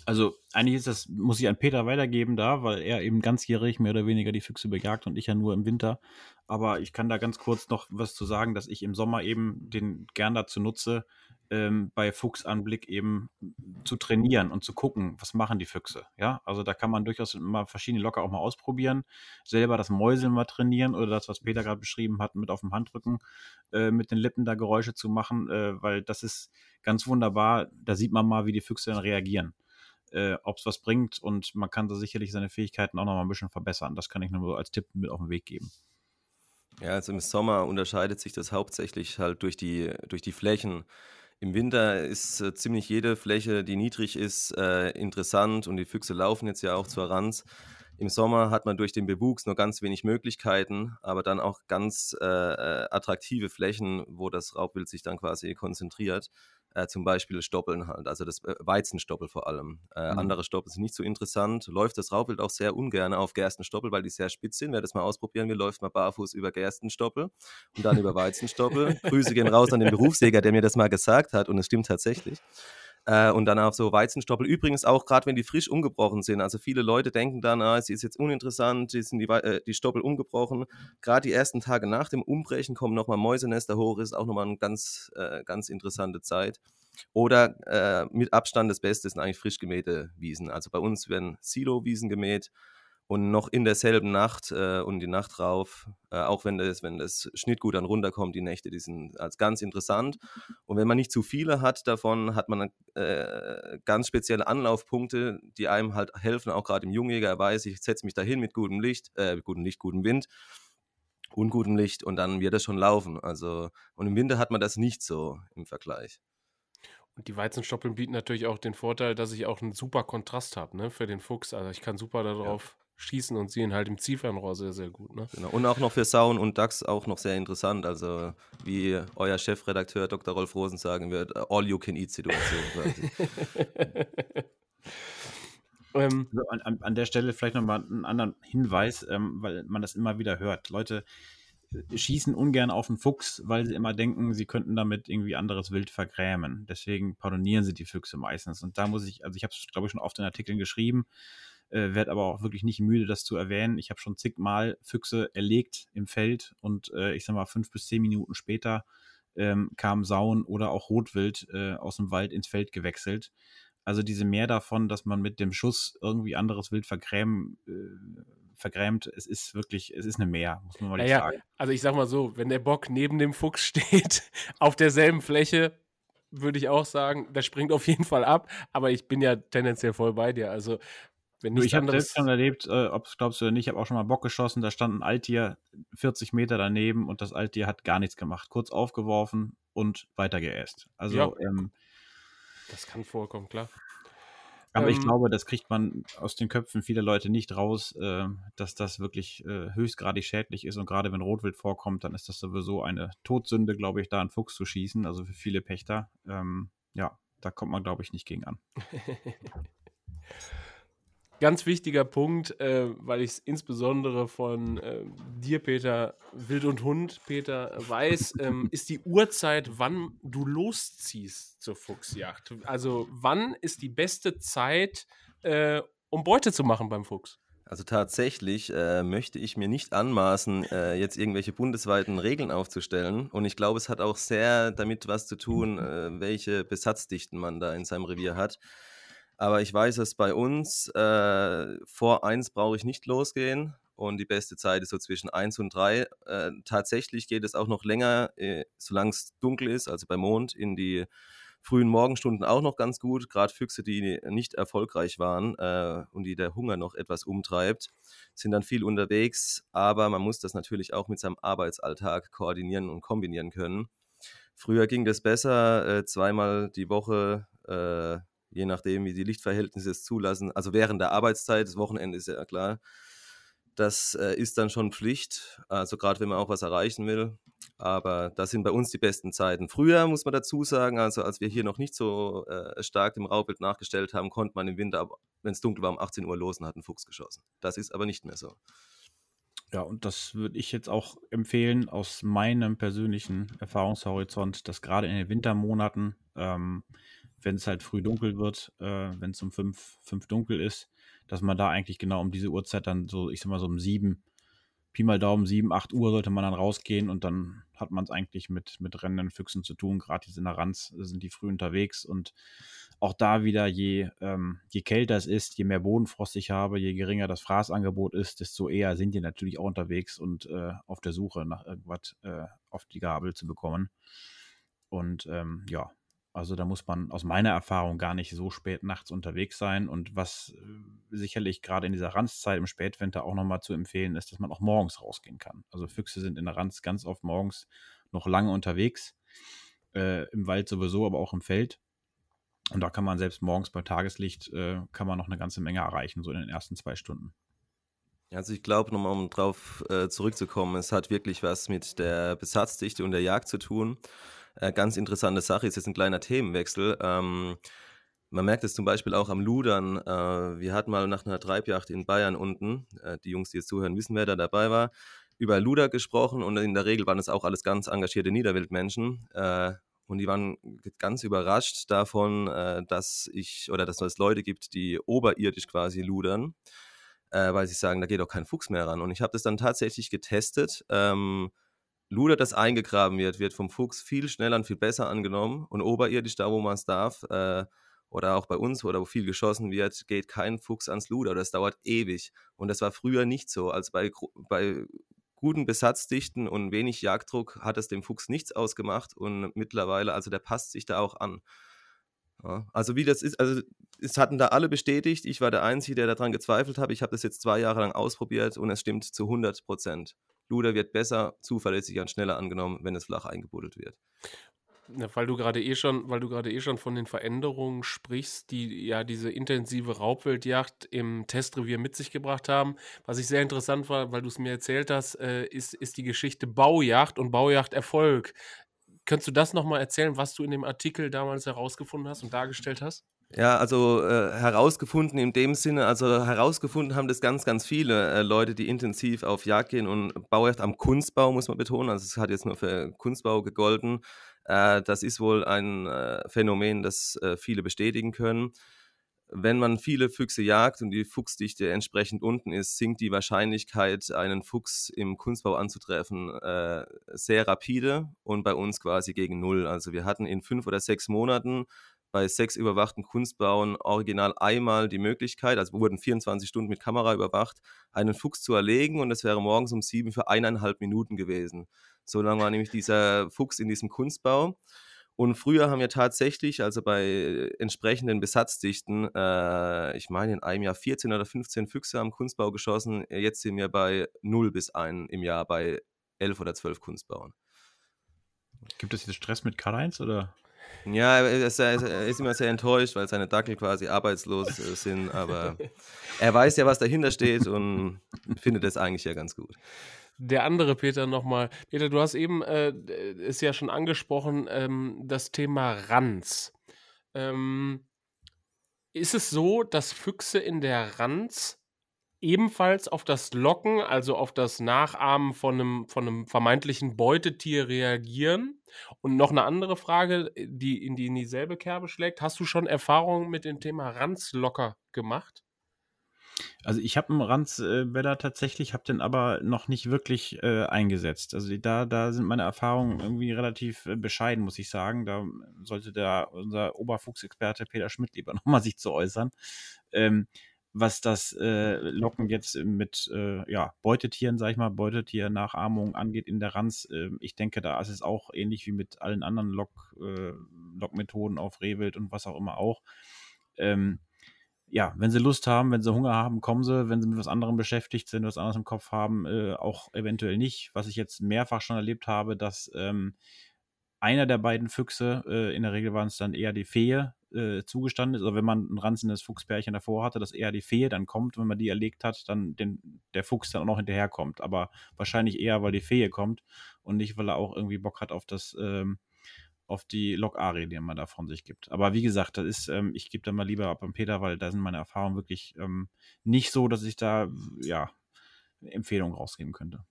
Also eigentlich ist das, muss ich an Peter weitergeben da, weil er eben ganzjährig mehr oder weniger die Füchse bejagt und ich ja nur im Winter. Aber ich kann da ganz kurz noch was zu sagen, dass ich im Sommer eben den gern dazu nutze, ähm, bei Fuchsanblick eben zu trainieren und zu gucken, was machen die Füchse. Ja, also da kann man durchaus mal verschiedene Locker auch mal ausprobieren, selber das Mäuseln mal trainieren oder das, was Peter gerade beschrieben hat, mit auf dem Handrücken äh, mit den Lippen da Geräusche zu machen, äh, weil das ist ganz wunderbar. Da sieht man mal, wie die Füchse dann reagieren. Äh, ob es was bringt und man kann da sicherlich seine Fähigkeiten auch noch mal ein bisschen verbessern. Das kann ich nur als Tipp mit auf den Weg geben. Ja, also im Sommer unterscheidet sich das hauptsächlich halt durch die, durch die Flächen. Im Winter ist äh, ziemlich jede Fläche, die niedrig ist, äh, interessant und die Füchse laufen jetzt ja auch zur Ranz. Im Sommer hat man durch den Bewuchs nur ganz wenig Möglichkeiten, aber dann auch ganz äh, äh attraktive Flächen, wo das Raubwild sich dann quasi konzentriert äh, zum Beispiel Stoppeln halt, also das äh, Weizenstoppel vor allem. Äh, mhm. Andere Stoppel sind nicht so interessant. Läuft das Raubwild auch sehr ungern auf Gerstenstoppel, weil die sehr spitz sind. Wer das mal ausprobieren will, läuft mal barfuß über Gerstenstoppel und dann über Weizenstoppel. Grüße gehen raus an den Berufsjäger, der mir das mal gesagt hat und es stimmt tatsächlich. Äh, und dann auf so Weizenstoppel. Übrigens auch gerade, wenn die frisch umgebrochen sind. Also viele Leute denken dann, ah, es ist jetzt uninteressant, die sind die, äh, die Stoppel umgebrochen. Gerade die ersten Tage nach dem Umbrechen kommen nochmal Mäusenester hoch, ist auch nochmal eine ganz, äh, ganz interessante Zeit. Oder äh, mit Abstand das Beste sind eigentlich frisch gemähte Wiesen. Also bei uns werden Silo-Wiesen gemäht und noch in derselben Nacht äh, und die Nacht drauf, äh, auch wenn das, wenn das Schnittgut dann runterkommt, die Nächte, die sind als ganz interessant. Und wenn man nicht zu viele hat davon, hat man äh, ganz spezielle Anlaufpunkte, die einem halt helfen, auch gerade im Jungjäger weiß, ich setze mich dahin mit gutem Licht, äh, gutem Licht, gutem Wind, ungutem Licht und dann wird das schon laufen. Also, und im Winter hat man das nicht so im Vergleich. Und die Weizenstoppeln bieten natürlich auch den Vorteil, dass ich auch einen super Kontrast habe, ne, für den Fuchs. Also ich kann super darauf schießen und sehen halt im Zielfernrohr sehr, sehr gut. Ne? Genau. Und auch noch für Sauen und Dachs auch noch sehr interessant. Also wie euer Chefredakteur Dr. Rolf Rosen sagen wird, All-You-Can-Eat-Situation. ähm, also an, an, der Stelle vielleicht nochmal einen anderen Hinweis, ähm, weil man das immer wieder hört. Leute äh, schießen ungern auf den Fuchs, weil sie immer denken, sie könnten damit irgendwie anderes Wild vergrämen. Deswegen pardonieren sie die Füchse meistens. Und da muss ich, also ich habe es, glaube ich, schon oft in Artikeln geschrieben, äh, werde aber auch wirklich nicht müde, das zu erwähnen. Ich habe schon zigmal Füchse erlegt im Feld und äh, ich sag mal, fünf bis zehn Minuten später ähm, kam Sauen oder auch Rotwild äh, aus dem Wald ins Feld gewechselt. Also diese mehr davon, dass man mit dem Schuss irgendwie anderes Wild vergrämen, äh, vergrämt, es ist wirklich, es ist eine Mehr, muss man mal naja, sagen. Also ich sag mal so, wenn der Bock neben dem Fuchs steht, auf derselben Fläche, würde ich auch sagen, der springt auf jeden Fall ab, aber ich bin ja tendenziell voll bei dir. Also wenn ich habe selbst schon erlebt, äh, ob es glaubst du oder nicht, ich habe auch schon mal Bock geschossen, da stand ein Alttier 40 Meter daneben und das Alttier hat gar nichts gemacht. Kurz aufgeworfen und weiter geäst. Also, ja, ähm, das kann vorkommen, klar. Aber ähm, ich glaube, das kriegt man aus den Köpfen vieler Leute nicht raus, äh, dass das wirklich äh, höchstgradig schädlich ist. Und gerade wenn Rotwild vorkommt, dann ist das sowieso eine Todsünde, glaube ich, da einen Fuchs zu schießen, also für viele Pächter. Ähm, ja, da kommt man, glaube ich, nicht gegen an. ganz wichtiger Punkt, äh, weil ich es insbesondere von äh, dir, Peter, Wild und Hund, Peter, weiß, ähm, ist die Uhrzeit, wann du losziehst zur Fuchsjagd. Also wann ist die beste Zeit, äh, um Beute zu machen beim Fuchs? Also tatsächlich äh, möchte ich mir nicht anmaßen, äh, jetzt irgendwelche bundesweiten Regeln aufzustellen. Und ich glaube, es hat auch sehr damit was zu tun, äh, welche Besatzdichten man da in seinem Revier hat. Aber ich weiß, dass bei uns äh, vor eins brauche ich nicht losgehen und die beste Zeit ist so zwischen eins und drei. Äh, tatsächlich geht es auch noch länger, äh, solange es dunkel ist, also bei Mond, in die frühen Morgenstunden auch noch ganz gut. Gerade Füchse, die nicht erfolgreich waren äh, und die der Hunger noch etwas umtreibt, sind dann viel unterwegs. Aber man muss das natürlich auch mit seinem Arbeitsalltag koordinieren und kombinieren können. Früher ging das besser, äh, zweimal die Woche, äh, je nachdem, wie die Lichtverhältnisse es zulassen. Also während der Arbeitszeit, das Wochenende ist ja klar, das äh, ist dann schon Pflicht, also gerade wenn man auch was erreichen will. Aber das sind bei uns die besten Zeiten. Früher muss man dazu sagen, also als wir hier noch nicht so äh, stark dem Raubild nachgestellt haben, konnte man im Winter, wenn es dunkel war, um 18 Uhr los und hat einen Fuchs geschossen. Das ist aber nicht mehr so. Ja, und das würde ich jetzt auch empfehlen aus meinem persönlichen Erfahrungshorizont, dass gerade in den Wintermonaten, ähm, wenn es halt früh dunkel wird, äh, wenn es um fünf, fünf dunkel ist, dass man da eigentlich genau um diese Uhrzeit dann so, ich sag mal so um sieben, Pi mal Daumen, sieben, acht Uhr sollte man dann rausgehen und dann hat man es eigentlich mit, mit rennenden Füchsen zu tun. Gerade sind in der Ranz, sind die früh unterwegs und auch da wieder, je, ähm, je kälter es ist, je mehr Bodenfrost ich habe, je geringer das Fraßangebot ist, desto eher sind die natürlich auch unterwegs und äh, auf der Suche nach irgendwas äh, auf die Gabel zu bekommen. Und ähm, ja, also da muss man aus meiner Erfahrung gar nicht so spät nachts unterwegs sein. Und was äh, sicherlich gerade in dieser Ranzzeit im Spätwinter auch nochmal zu empfehlen ist, dass man auch morgens rausgehen kann. Also Füchse sind in der Ranz ganz oft morgens noch lange unterwegs. Äh, Im Wald sowieso, aber auch im Feld. Und da kann man selbst morgens bei Tageslicht, äh, kann man noch eine ganze Menge erreichen, so in den ersten zwei Stunden. Also ich glaube, nochmal um drauf äh, zurückzukommen, es hat wirklich was mit der Besatzdichte und der Jagd zu tun. Äh, ganz interessante Sache ist jetzt ein kleiner Themenwechsel. Ähm, man merkt es zum Beispiel auch am Ludern. Äh, wir hatten mal nach einer Treibjagd in Bayern unten, äh, die Jungs, die jetzt zuhören, wissen, wer da dabei war, über Luder gesprochen und in der Regel waren es auch alles ganz engagierte Niederwildmenschen. Äh, und die waren ganz überrascht davon, äh, dass ich oder dass es Leute gibt, die oberirdisch quasi ludern, weil sie sagen, da geht doch kein Fuchs mehr ran. Und ich habe das dann tatsächlich getestet. Ähm, Luder, das eingegraben wird, wird vom Fuchs viel schneller und viel besser angenommen. Und oberirdisch, da wo man es darf, äh, oder auch bei uns, oder wo viel geschossen wird, geht kein Fuchs ans Luder. Das dauert ewig. Und das war früher nicht so. Also bei, bei guten Besatzdichten und wenig Jagddruck hat es dem Fuchs nichts ausgemacht. Und mittlerweile, also der passt sich da auch an. Ja, also wie das ist, also es hatten da alle bestätigt. Ich war der Einzige, der daran gezweifelt hat. Ich habe das jetzt zwei Jahre lang ausprobiert und es stimmt zu 100 Prozent. Luder wird besser, zuverlässiger und schneller angenommen, wenn es flach eingebuddelt wird. Ja, weil du gerade eh schon, weil du gerade eh schon von den Veränderungen sprichst, die ja diese intensive Raubwildjagd im Testrevier mit sich gebracht haben. Was ich sehr interessant war, weil du es mir erzählt hast, äh, ist, ist die Geschichte Baujacht und Baujachterfolg. Könntest du das nochmal erzählen, was du in dem Artikel damals herausgefunden hast und dargestellt hast? Ja, also äh, herausgefunden in dem Sinne, also herausgefunden haben das ganz, ganz viele äh, Leute, die intensiv auf Jagd gehen und Baujacht am Kunstbau, muss man betonen. Also es hat jetzt nur für Kunstbau gegolten. Äh, das ist wohl ein äh, Phänomen, das äh, viele bestätigen können. Wenn man viele Füchse jagt und die Fuchsdichte entsprechend unten ist, sinkt die Wahrscheinlichkeit, einen Fuchs im Kunstbau anzutreffen, äh, sehr rapide und bei uns quasi gegen Null. Also wir hatten in fünf oder sechs Monaten bei sechs überwachten Kunstbauen original einmal die Möglichkeit, also wurden 24 Stunden mit Kamera überwacht, einen Fuchs zu erlegen und es wäre morgens um sieben für eineinhalb Minuten gewesen. So lange war nämlich dieser Fuchs in diesem Kunstbau. Und früher haben wir tatsächlich, also bei entsprechenden Besatzdichten, äh, ich meine in einem Jahr 14 oder 15 Füchse am Kunstbau geschossen. Jetzt sind wir bei 0 bis 1 im Jahr bei 11 oder 12 Kunstbauen. Gibt es jetzt Stress mit Karl-Heinz oder? Ja, er ist, er immer sehr enttäuscht, weil seine Dackel quasi arbeitslos äh, sind, aber er weiß ja, was dahinter steht und findet es eigentlich ja ganz gut. Der andere Peter nochmal. Peter, du hast eben, äh, ist ja schon angesprochen, ähm, das Thema Ranz. Ähm, ist es so, dass Füchse in der Ranz ebenfalls auf das Locken, also auf das Nachahmen von einem, von einem vermeintlichen Beutetier reagieren? Und noch eine andere Frage, äh, die in, die in dieselbe Kerbe schlägt. Hast du schon Erfahrungen mit dem Thema Ranzlocker gemacht? Also ich habe einen Ranzbäder tatsächlich, habe den aber noch nicht wirklich äh, eingesetzt. Also da, da sind meine Erfahrungen irgendwie relativ äh, bescheiden, muss ich sagen. Da sollte der unser Oberfuchsexperte Peter Schmidt lieber nochmal sich zu äußern. Ähm, was das äh, Locken jetzt mit äh, ja, Beutetieren, sag ich mal, Beutetiernachahmung angeht in der Ranz, äh, ich denke, da ist es auch ähnlich wie mit allen anderen Lock, äh, Lockmethoden auf Rehwild und was auch immer auch. Ähm, ja, wenn sie Lust haben, wenn sie Hunger haben, kommen sie. Wenn sie mit was anderem beschäftigt sind, was anderes im Kopf haben, äh, auch eventuell nicht. Was ich jetzt mehrfach schon erlebt habe, dass ähm, einer der beiden Füchse, äh, in der Regel waren es dann eher die Fehe, äh, zugestanden ist. Oder wenn man ein ranzendes Fuchspärchen davor hatte, dass eher die Fehe dann kommt, wenn man die erlegt hat, dann den, der Fuchs dann auch noch hinterherkommt. Aber wahrscheinlich eher, weil die Fehe kommt und nicht, weil er auch irgendwie Bock hat auf das ähm, auf die Log-Arie, die man da von sich gibt. Aber wie gesagt, das ist, ähm, ich gebe da mal lieber ab an Peter, weil da sind meine Erfahrungen wirklich ähm, nicht so, dass ich da ja Empfehlungen rausgeben könnte.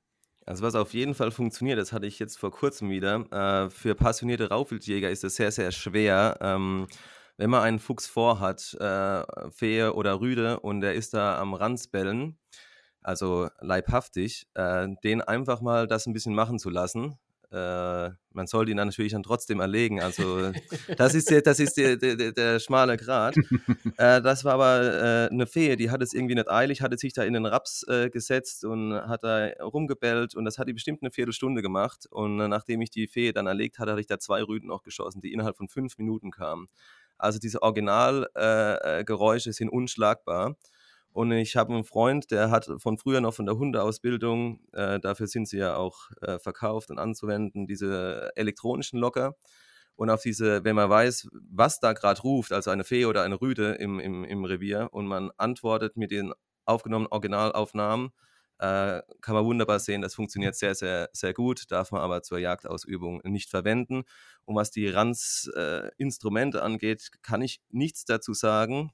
Also was auf jeden Fall funktioniert, das hatte ich jetzt vor kurzem wieder. Äh, für passionierte Raufwildjäger ist es sehr, sehr schwer. Ähm, wenn man einen Fuchs vorhat, äh, Fehe oder Rüde, und der ist da am Ranzbellen, also leibhaftig, äh, den einfach mal das ein bisschen machen zu lassen äh, man sollte ihn dann natürlich dann trotzdem erlegen. Also das ist, der, das ist der, der, der schmale Grat. äh, das war aber äh, eine Fee, die hat es irgendwie nicht eilig, hatte sich da in den Raps äh, gesetzt und hat da rumgebellt und das hat die bestimmt eine Viertelstunde gemacht. Und äh, nachdem ich die Fee dann erlegt hatte, hatte ich da zwei Rüden noch geschossen, die innerhalb von fünf Minuten kamen. Also diese Originalgeräusche äh, sind unschlagbar. Und ich habe einen Freund, der hat von früher noch von der Hundeausbildung, äh, dafür sind sie ja auch äh, verkauft und anzuwenden, diese elektronischen Locker. Und auf diese, wenn man weiß, was da gerade ruft, also eine Fee oder eine Rüde im, im, im Revier, und man antwortet mit den aufgenommenen Originalaufnahmen, äh, kann man wunderbar sehen, das funktioniert sehr, sehr, sehr gut, darf man aber zur Jagdausübung nicht verwenden. Und was die RANS-Instrumente äh, angeht, kann ich nichts dazu sagen,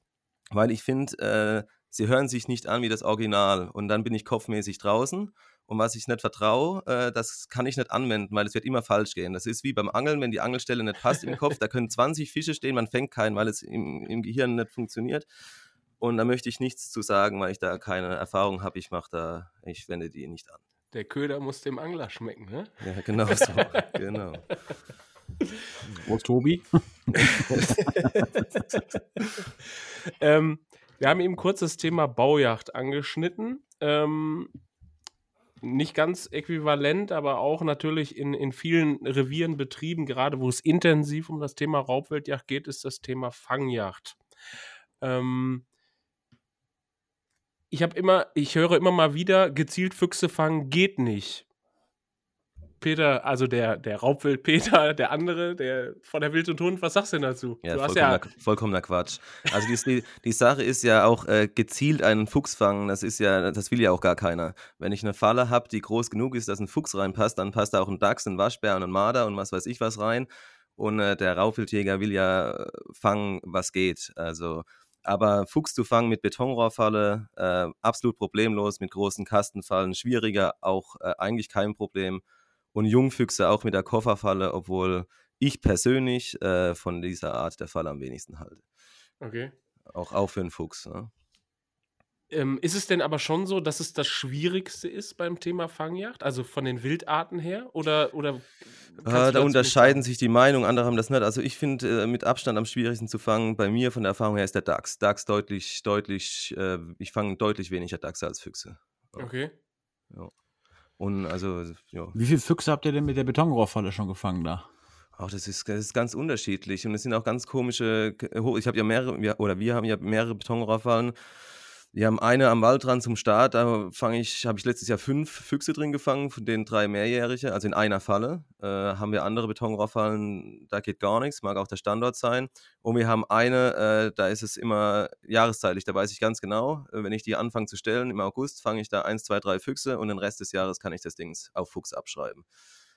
weil ich finde, äh, sie hören sich nicht an wie das Original und dann bin ich kopfmäßig draußen und was ich nicht vertraue, äh, das kann ich nicht anwenden, weil es wird immer falsch gehen. Das ist wie beim Angeln, wenn die Angelstelle nicht passt im Kopf, da können 20 Fische stehen, man fängt keinen, weil es im, im Gehirn nicht funktioniert. Und da möchte ich nichts zu sagen, weil ich da keine Erfahrung habe. Ich mache da, ich wende die nicht an. Der Köder muss dem Angler schmecken, ne? Ja, genau so. genau. Wo ist Tobi? ähm, wir haben eben kurz das Thema Baujacht angeschnitten. Ähm, nicht ganz äquivalent, aber auch natürlich in, in vielen Revieren betrieben, gerade wo es intensiv um das Thema Raubwildjagd geht, ist das Thema Fangjacht. Ähm, ich habe immer, ich höre immer mal wieder, gezielt Füchse fangen geht nicht. Peter, also der, der Raubwild Peter, der andere, der von der Wild und Hund, was sagst du denn dazu? Ja, vollkommener, ja vollkommener Quatsch. Also die, die, die Sache ist ja auch äh, gezielt einen Fuchs fangen, das ist ja, das will ja auch gar keiner. Wenn ich eine Falle habe, die groß genug ist, dass ein Fuchs reinpasst, dann passt da auch ein Dachs, ein Waschbär und ein Marder und was weiß ich was rein. Und äh, der Raubwildjäger will ja äh, fangen, was geht. Also aber Fuchs zu fangen mit Betonrohrfalle, äh, absolut problemlos, mit großen Kastenfallen, schwieriger, auch äh, eigentlich kein Problem und Jungfüchse auch mit der Kofferfalle, obwohl ich persönlich äh, von dieser Art der Falle am wenigsten halte. Okay. Auch, auch für einen Fuchs. Ne? Ähm, ist es denn aber schon so, dass es das Schwierigste ist beim Thema Fangjagd? Also von den Wildarten her? Oder, oder äh, da unterscheiden sich die Meinungen, andere haben das nicht. Also ich finde äh, mit Abstand am schwierigsten zu fangen, bei mir von der Erfahrung her ist der Dachs. Dachs deutlich, deutlich, äh, ich fange deutlich weniger Dachse als Füchse. Ja. Okay. Ja. Und also, ja. Wie viele Füchse habt ihr denn mit der Betonrohrfalle schon gefangen da? Auch das ist, das ist ganz unterschiedlich und es sind auch ganz komische. Ich habe ja mehrere, oder wir haben ja mehrere Betonrohrfallen wir haben eine am Waldrand zum Start, da fange ich, habe ich letztes Jahr fünf Füchse drin gefangen, von denen drei mehrjährige, also in einer Falle. Äh, haben wir andere Betonrohrfallen, da geht gar nichts, mag auch der Standort sein. Und wir haben eine, äh, da ist es immer jahreszeitlich, da weiß ich ganz genau, äh, wenn ich die anfange zu stellen, im August fange ich da eins, zwei, drei Füchse und den Rest des Jahres kann ich das Ding auf Fuchs abschreiben.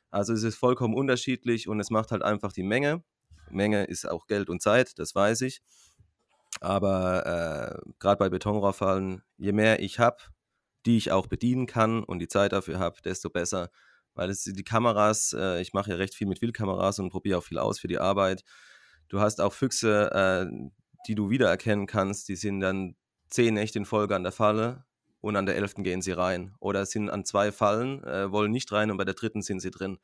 Also es ist vollkommen unterschiedlich und es macht halt einfach die Menge. Menge ist auch Geld und Zeit, das weiß ich. Aber äh, gerade bei Betonrohrfallen, je mehr ich habe, die ich auch bedienen kann und die Zeit dafür habe, desto besser. Weil es die Kameras, äh, ich mache ja recht viel mit Wildkameras und probiere auch viel aus für die Arbeit. Du hast auch Füchse, äh, die du wiedererkennen kannst, die sind dann zehn Nächte in Folge an der Falle und an der elften gehen sie rein. Oder sind an zwei Fallen, äh, wollen nicht rein und bei der dritten sind sie drin.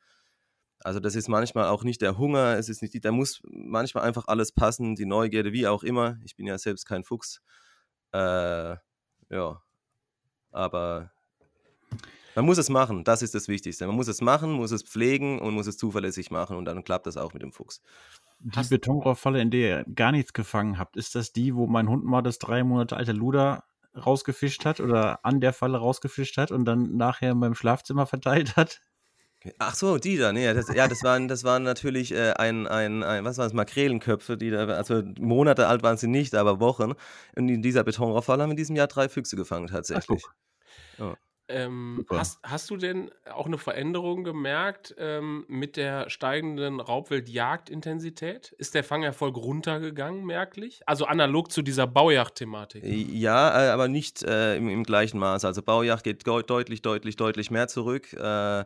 Also das ist manchmal auch nicht der Hunger, es ist nicht, da muss manchmal einfach alles passen, die Neugierde, wie auch immer. Ich bin ja selbst kein Fuchs. Äh, ja, aber man muss es machen, das ist das Wichtigste. Man muss es machen, muss es pflegen und muss es zuverlässig machen und dann klappt das auch mit dem Fuchs. Die Betonrohrfalle, in der ihr gar nichts gefangen habt, ist das die, wo mein Hund mal das drei Monate alte Luder rausgefischt hat oder an der Falle rausgefischt hat und dann nachher in meinem Schlafzimmer verteilt hat? Ach so, die da, nee, das, ja, das waren, das waren natürlich äh, ein, ein, ein, was waren es, Makrelenköpfe, die da, also Monate alt waren sie nicht, aber Wochen. Und in dieser Betonrohrfalle haben wir in diesem Jahr drei Füchse gefangen, tatsächlich. Ach, ja. Ähm, hast, hast du denn auch eine Veränderung gemerkt ähm, mit der steigenden Raubwildjagdintensität? Ist der Fangerfolg runtergegangen, merklich? Also analog zu dieser Baujacht-Thematik? Ja, äh, aber nicht äh, im, im, gleichen Maß. Also Baujacht geht deutlich, deutlich, deutlich mehr zurück. Äh,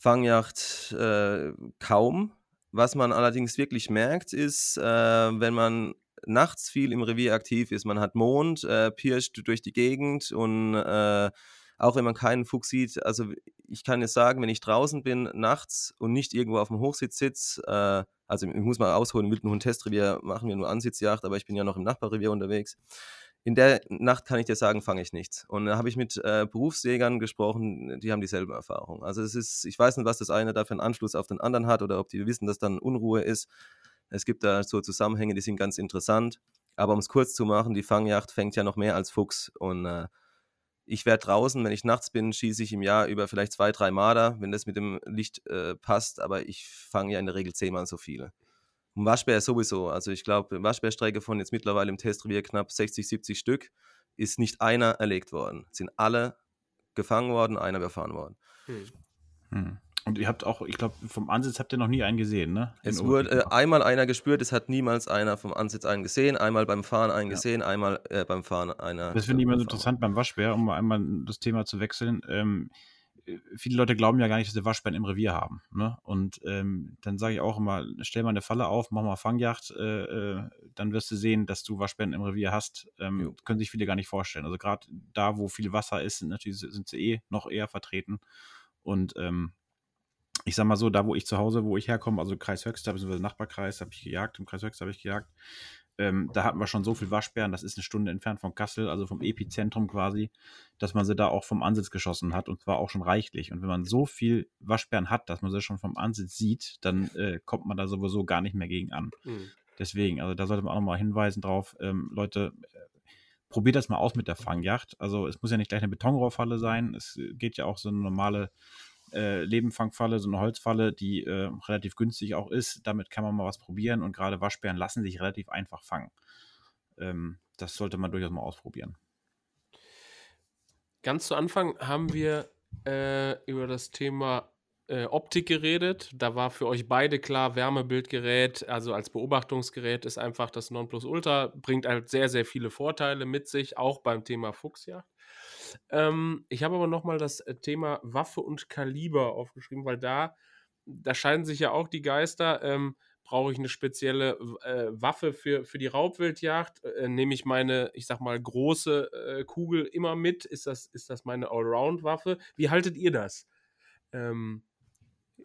Fangjacht äh, kaum. Was man allerdings wirklich merkt, ist, äh, wenn man nachts viel im Revier aktiv ist, man hat Mond, äh, pirscht durch die Gegend und auch wenn man keinen Fuchs sieht, also ich kann jetzt sagen, wenn ich draußen bin nachts und nicht irgendwo auf dem Hochsitz sitze, äh, also ich muss mal ausholen, im Wilden Hund Testrevier machen wir nur Ansitzjagd, aber ich bin ja noch im Nachbarrevier unterwegs. In der Nacht kann ich dir sagen, fange ich nichts. Und da habe ich mit äh, Berufsjägern gesprochen, die haben dieselbe Erfahrung. Also es ist, ich weiß nicht, was das eine da für einen Anschluss auf den anderen hat oder ob die wissen, dass dann Unruhe ist. Es gibt da so Zusammenhänge, die sind ganz interessant. Aber um es kurz zu machen, die Fangjacht fängt ja noch mehr als Fuchs. Und äh, ich werde draußen, wenn ich nachts bin, schieße ich im Jahr über vielleicht zwei, drei Marder, wenn das mit dem Licht äh, passt, aber ich fange ja in der Regel zehnmal so viele. Und Waschbär sowieso. Also ich glaube, Waschbärstrecke von jetzt mittlerweile im Testrevier knapp 60, 70 Stück ist nicht einer erlegt worden. Sind alle gefangen worden, einer überfahren worden. Hm. Hm. Und ihr habt auch, ich glaube, vom Ansitz habt ihr noch nie einen gesehen, ne? es wurde äh, einmal einer gespürt, es hat niemals einer vom Ansitz einen gesehen, einmal beim Fahren einen ja. gesehen, einmal äh, beim Fahren einer. Das finde ich immer so interessant beim Waschbär, um einmal das Thema zu wechseln. Ähm, viele Leute glauben ja gar nicht, dass sie Waschbären im Revier haben. Ne? Und ähm, dann sage ich auch immer, stell mal eine Falle auf, mach mal Fangjacht, äh, äh, dann wirst du sehen, dass du Waschbären im Revier hast. Ähm, können sich viele gar nicht vorstellen. Also gerade da, wo viel Wasser ist, sind natürlich sind sie eh noch eher vertreten. Und ähm, ich sag mal so, da wo ich zu Hause, wo ich herkomme, also Kreis Höxter, bzw. Nachbarkreis, habe ich gejagt, im Kreis Höxter habe ich gejagt. Ähm, da hatten wir schon so viel Waschbären, das ist eine Stunde entfernt von Kassel, also vom Epizentrum quasi, dass man sie da auch vom Ansitz geschossen hat und zwar auch schon reichlich. Und wenn man so viel Waschbären hat, dass man sie schon vom Ansitz sieht, dann äh, kommt man da sowieso gar nicht mehr gegen an. Mhm. Deswegen, also da sollte man auch nochmal hinweisen drauf, ähm, Leute, äh, probiert das mal aus mit der Fangjacht. Also es muss ja nicht gleich eine Betonrohrfalle sein, es geht ja auch so eine normale äh, Lebenfangfalle, so eine Holzfalle, die äh, relativ günstig auch ist. Damit kann man mal was probieren und gerade Waschbären lassen sich relativ einfach fangen. Ähm, das sollte man durchaus mal ausprobieren. Ganz zu Anfang haben wir äh, über das Thema äh, Optik geredet. Da war für euch beide klar, Wärmebildgerät, also als Beobachtungsgerät ist einfach das Nonplusultra, bringt halt sehr, sehr viele Vorteile mit sich, auch beim Thema Fuchsjagd. Ähm, ich habe aber nochmal das äh, Thema Waffe und Kaliber aufgeschrieben, weil da, da scheiden sich ja auch die Geister. Ähm, brauche ich eine spezielle äh, Waffe für, für die Raubwildjagd? Äh, nehme ich meine, ich sag mal, große äh, Kugel immer mit? Ist das, ist das meine Allround-Waffe? Wie haltet ihr das? Ähm,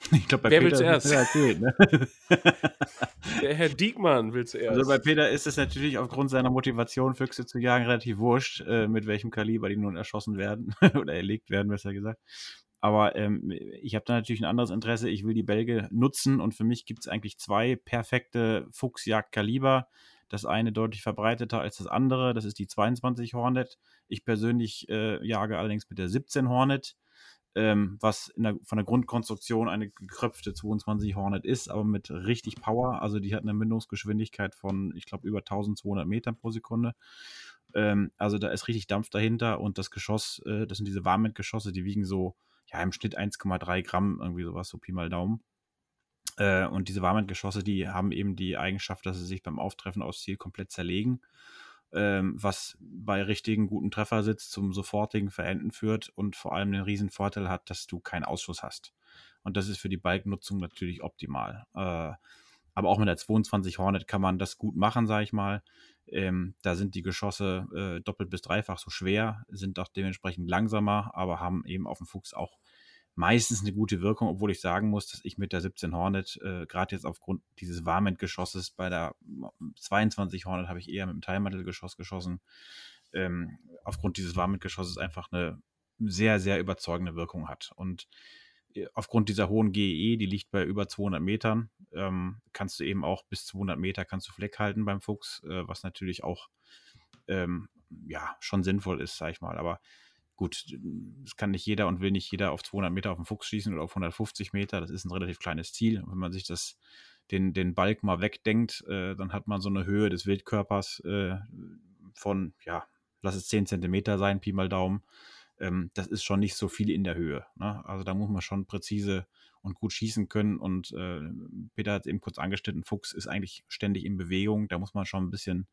ich glaube, bei Wer Peter will zuerst? Erzählt, ne? Der Herr Diekmann will zuerst. Also bei Peter ist es natürlich aufgrund seiner Motivation, Füchse zu jagen, relativ wurscht, äh, mit welchem Kaliber die nun erschossen werden oder erlegt werden, besser gesagt. Aber ähm, ich habe da natürlich ein anderes Interesse. Ich will die Bälge nutzen und für mich gibt es eigentlich zwei perfekte Fuchsjagdkaliber. Das eine deutlich verbreiteter als das andere. Das ist die 22 Hornet. Ich persönlich äh, jage allerdings mit der 17 Hornet ähm, was der, von der Grundkonstruktion eine gekröpfte 22 Hornet ist, aber mit richtig Power. Also die hat eine Mündungsgeschwindigkeit von, ich glaube, über 1200 Metern pro Sekunde. Ähm, also da ist richtig Dampf dahinter und das Geschoss, äh, das sind diese Warmint-Geschosse, die wiegen so, ja, im Schnitt 1,3 Gramm, irgendwie sowas, so Pi mal Daumen. Äh, und diese Warmint-Geschosse, die haben eben die Eigenschaft, dass sie sich beim Auftreffen aus Ziel komplett zerlegen was bei richtigen guten Treffersitz zum sofortigen Verenden führt und vor allem den riesen Vorteil hat, dass du keinen Ausschuss hast. Und das ist für die Bike-Nutzung natürlich optimal. Äh, aber auch mit der 22 Hornet kann man das gut machen, sage ich mal. Ähm, da sind die Geschosse äh, doppelt bis dreifach so schwer, sind auch dementsprechend langsamer, aber haben eben auf dem Fuchs auch meistens eine gute Wirkung, obwohl ich sagen muss, dass ich mit der 17 Hornet, äh, gerade jetzt aufgrund dieses Warment-Geschosses, bei der 22 Hornet habe ich eher mit dem Teilmantelgeschoss geschossen, ähm, aufgrund dieses Warment-Geschosses einfach eine sehr, sehr überzeugende Wirkung hat. Und äh, aufgrund dieser hohen GEE, die liegt bei über 200 Metern, ähm, kannst du eben auch bis 200 Meter kannst du Fleck halten beim Fuchs, äh, was natürlich auch ähm, ja schon sinnvoll ist, sag ich mal. Aber gut, es kann nicht jeder und will nicht jeder auf 200 Meter auf den Fuchs schießen oder auf 150 Meter. Das ist ein relativ kleines Ziel. Wenn man sich das, den, den Balk mal wegdenkt, äh, dann hat man so eine Höhe des Wildkörpers äh, von, ja, lass es 10 Zentimeter sein, Pi mal Daumen. Ähm, das ist schon nicht so viel in der Höhe. Ne? Also da muss man schon präzise und gut schießen können. Und äh, Peter hat es eben kurz angeschnitten, Fuchs ist eigentlich ständig in Bewegung. Da muss man schon ein bisschen,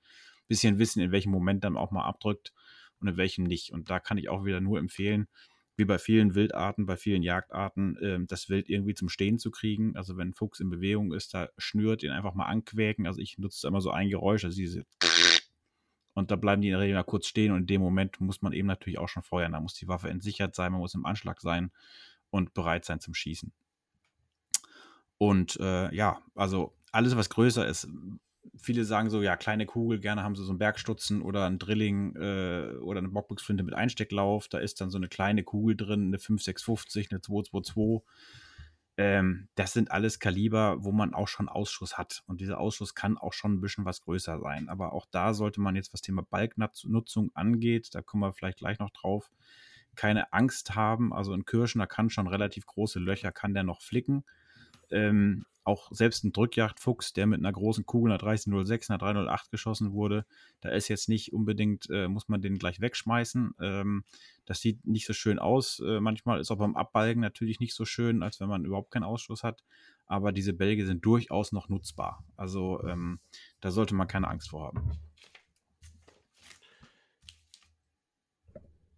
bisschen wissen, in welchem Moment dann auch mal abdrückt und in welchem nicht. Und da kann ich auch wieder nur empfehlen, wie bei vielen Wildarten, bei vielen Jagdarten, äh, das Wild irgendwie zum Stehen zu kriegen. Also wenn ein Fuchs in Bewegung ist, da schnürt, ihn einfach mal anquäken. Also ich nutze immer so ein Geräusch, also diese und da bleiben die in der Regel mal kurz stehen und in dem Moment muss man eben natürlich auch schon feuern. Da muss die Waffe entsichert sein, man muss im Anschlag sein und bereit sein zum Schießen. Und äh, ja, also alles, was größer ist, viele sagen so, ja, kleine Kugel, gerne haben sie so einen Bergstutzen oder ein Drilling äh, oder eine Bockbuchsflinte mit Einstecklauf. Da ist dann so eine kleine Kugel drin, eine 5650, eine 222. Ähm, das sind alles Kaliber, wo man auch schon Ausschuss hat. Und dieser Ausschuss kann auch schon ein bisschen was größer sein. Aber auch da sollte man jetzt, was Thema Balknutzung angeht, da kommen wir vielleicht gleich noch drauf, keine Angst haben. Also ein Kirschner kann schon relativ große Löcher, kann der noch flicken. Ähm, auch selbst ein Drückjagdfuchs, der mit einer großen Kugel, einer 3006, einer 308 geschossen wurde, da ist jetzt nicht unbedingt, äh, muss man den gleich wegschmeißen. Ähm, das sieht nicht so schön aus. Äh, manchmal ist auch beim Abbalgen natürlich nicht so schön, als wenn man überhaupt keinen Ausschuss hat. Aber diese Bälge sind durchaus noch nutzbar. Also ähm, da sollte man keine Angst vor haben.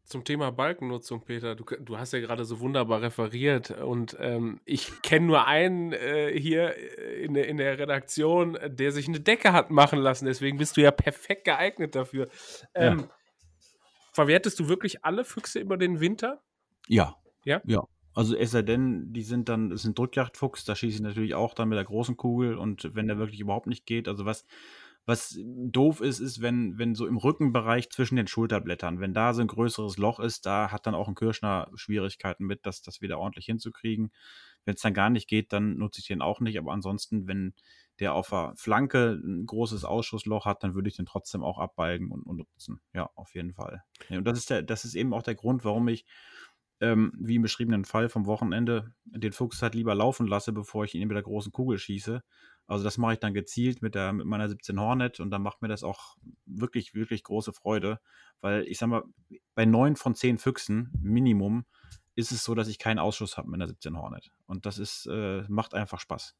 Zum Thema Balkennutzung, Peter, du, du hast ja gerade so wunderbar referiert und ähm, ich kenne nur einen äh, hier äh, in, in der Redaktion, der sich eine Decke hat machen lassen. Deswegen bist du ja perfekt geeignet dafür. Ähm, ja. Verwertest du wirklich alle Füchse über den Winter? Ja. Ja? Ja. Also es sei denn, die sind dann, es ist ein Drückjagdfuchs, da schieße ich natürlich auch dann mit der großen Kugel und wenn der wirklich überhaupt nicht geht, also was, was doof ist, ist, wenn, wenn so im Rückenbereich zwischen den Schulterblättern, wenn da so ein größeres Loch ist, da hat dann auch ein Kirschner Schwierigkeiten mit, das, das wieder ordentlich hinzukriegen. Wenn es dann gar nicht geht, dann nutze ich den auch nicht. Aber ansonsten, wenn der auf der Flanke ein großes Ausschussloch hat, dann würde ich den trotzdem auch abbalgen und, und nutzen. Ja, auf jeden Fall. Und das ist der, das ist eben auch der Grund, warum ich ähm, wie im beschriebenen Fall vom Wochenende, den Fuchs halt lieber laufen lasse, bevor ich ihn mit der großen Kugel schieße. Also das mache ich dann gezielt mit, der, mit meiner 17 Hornet und dann macht mir das auch wirklich, wirklich große Freude, weil ich sag mal, bei neun von zehn Füchsen Minimum ist es so, dass ich keinen Ausschuss habe mit einer 17 Hornet. Und das ist, äh, macht einfach Spaß.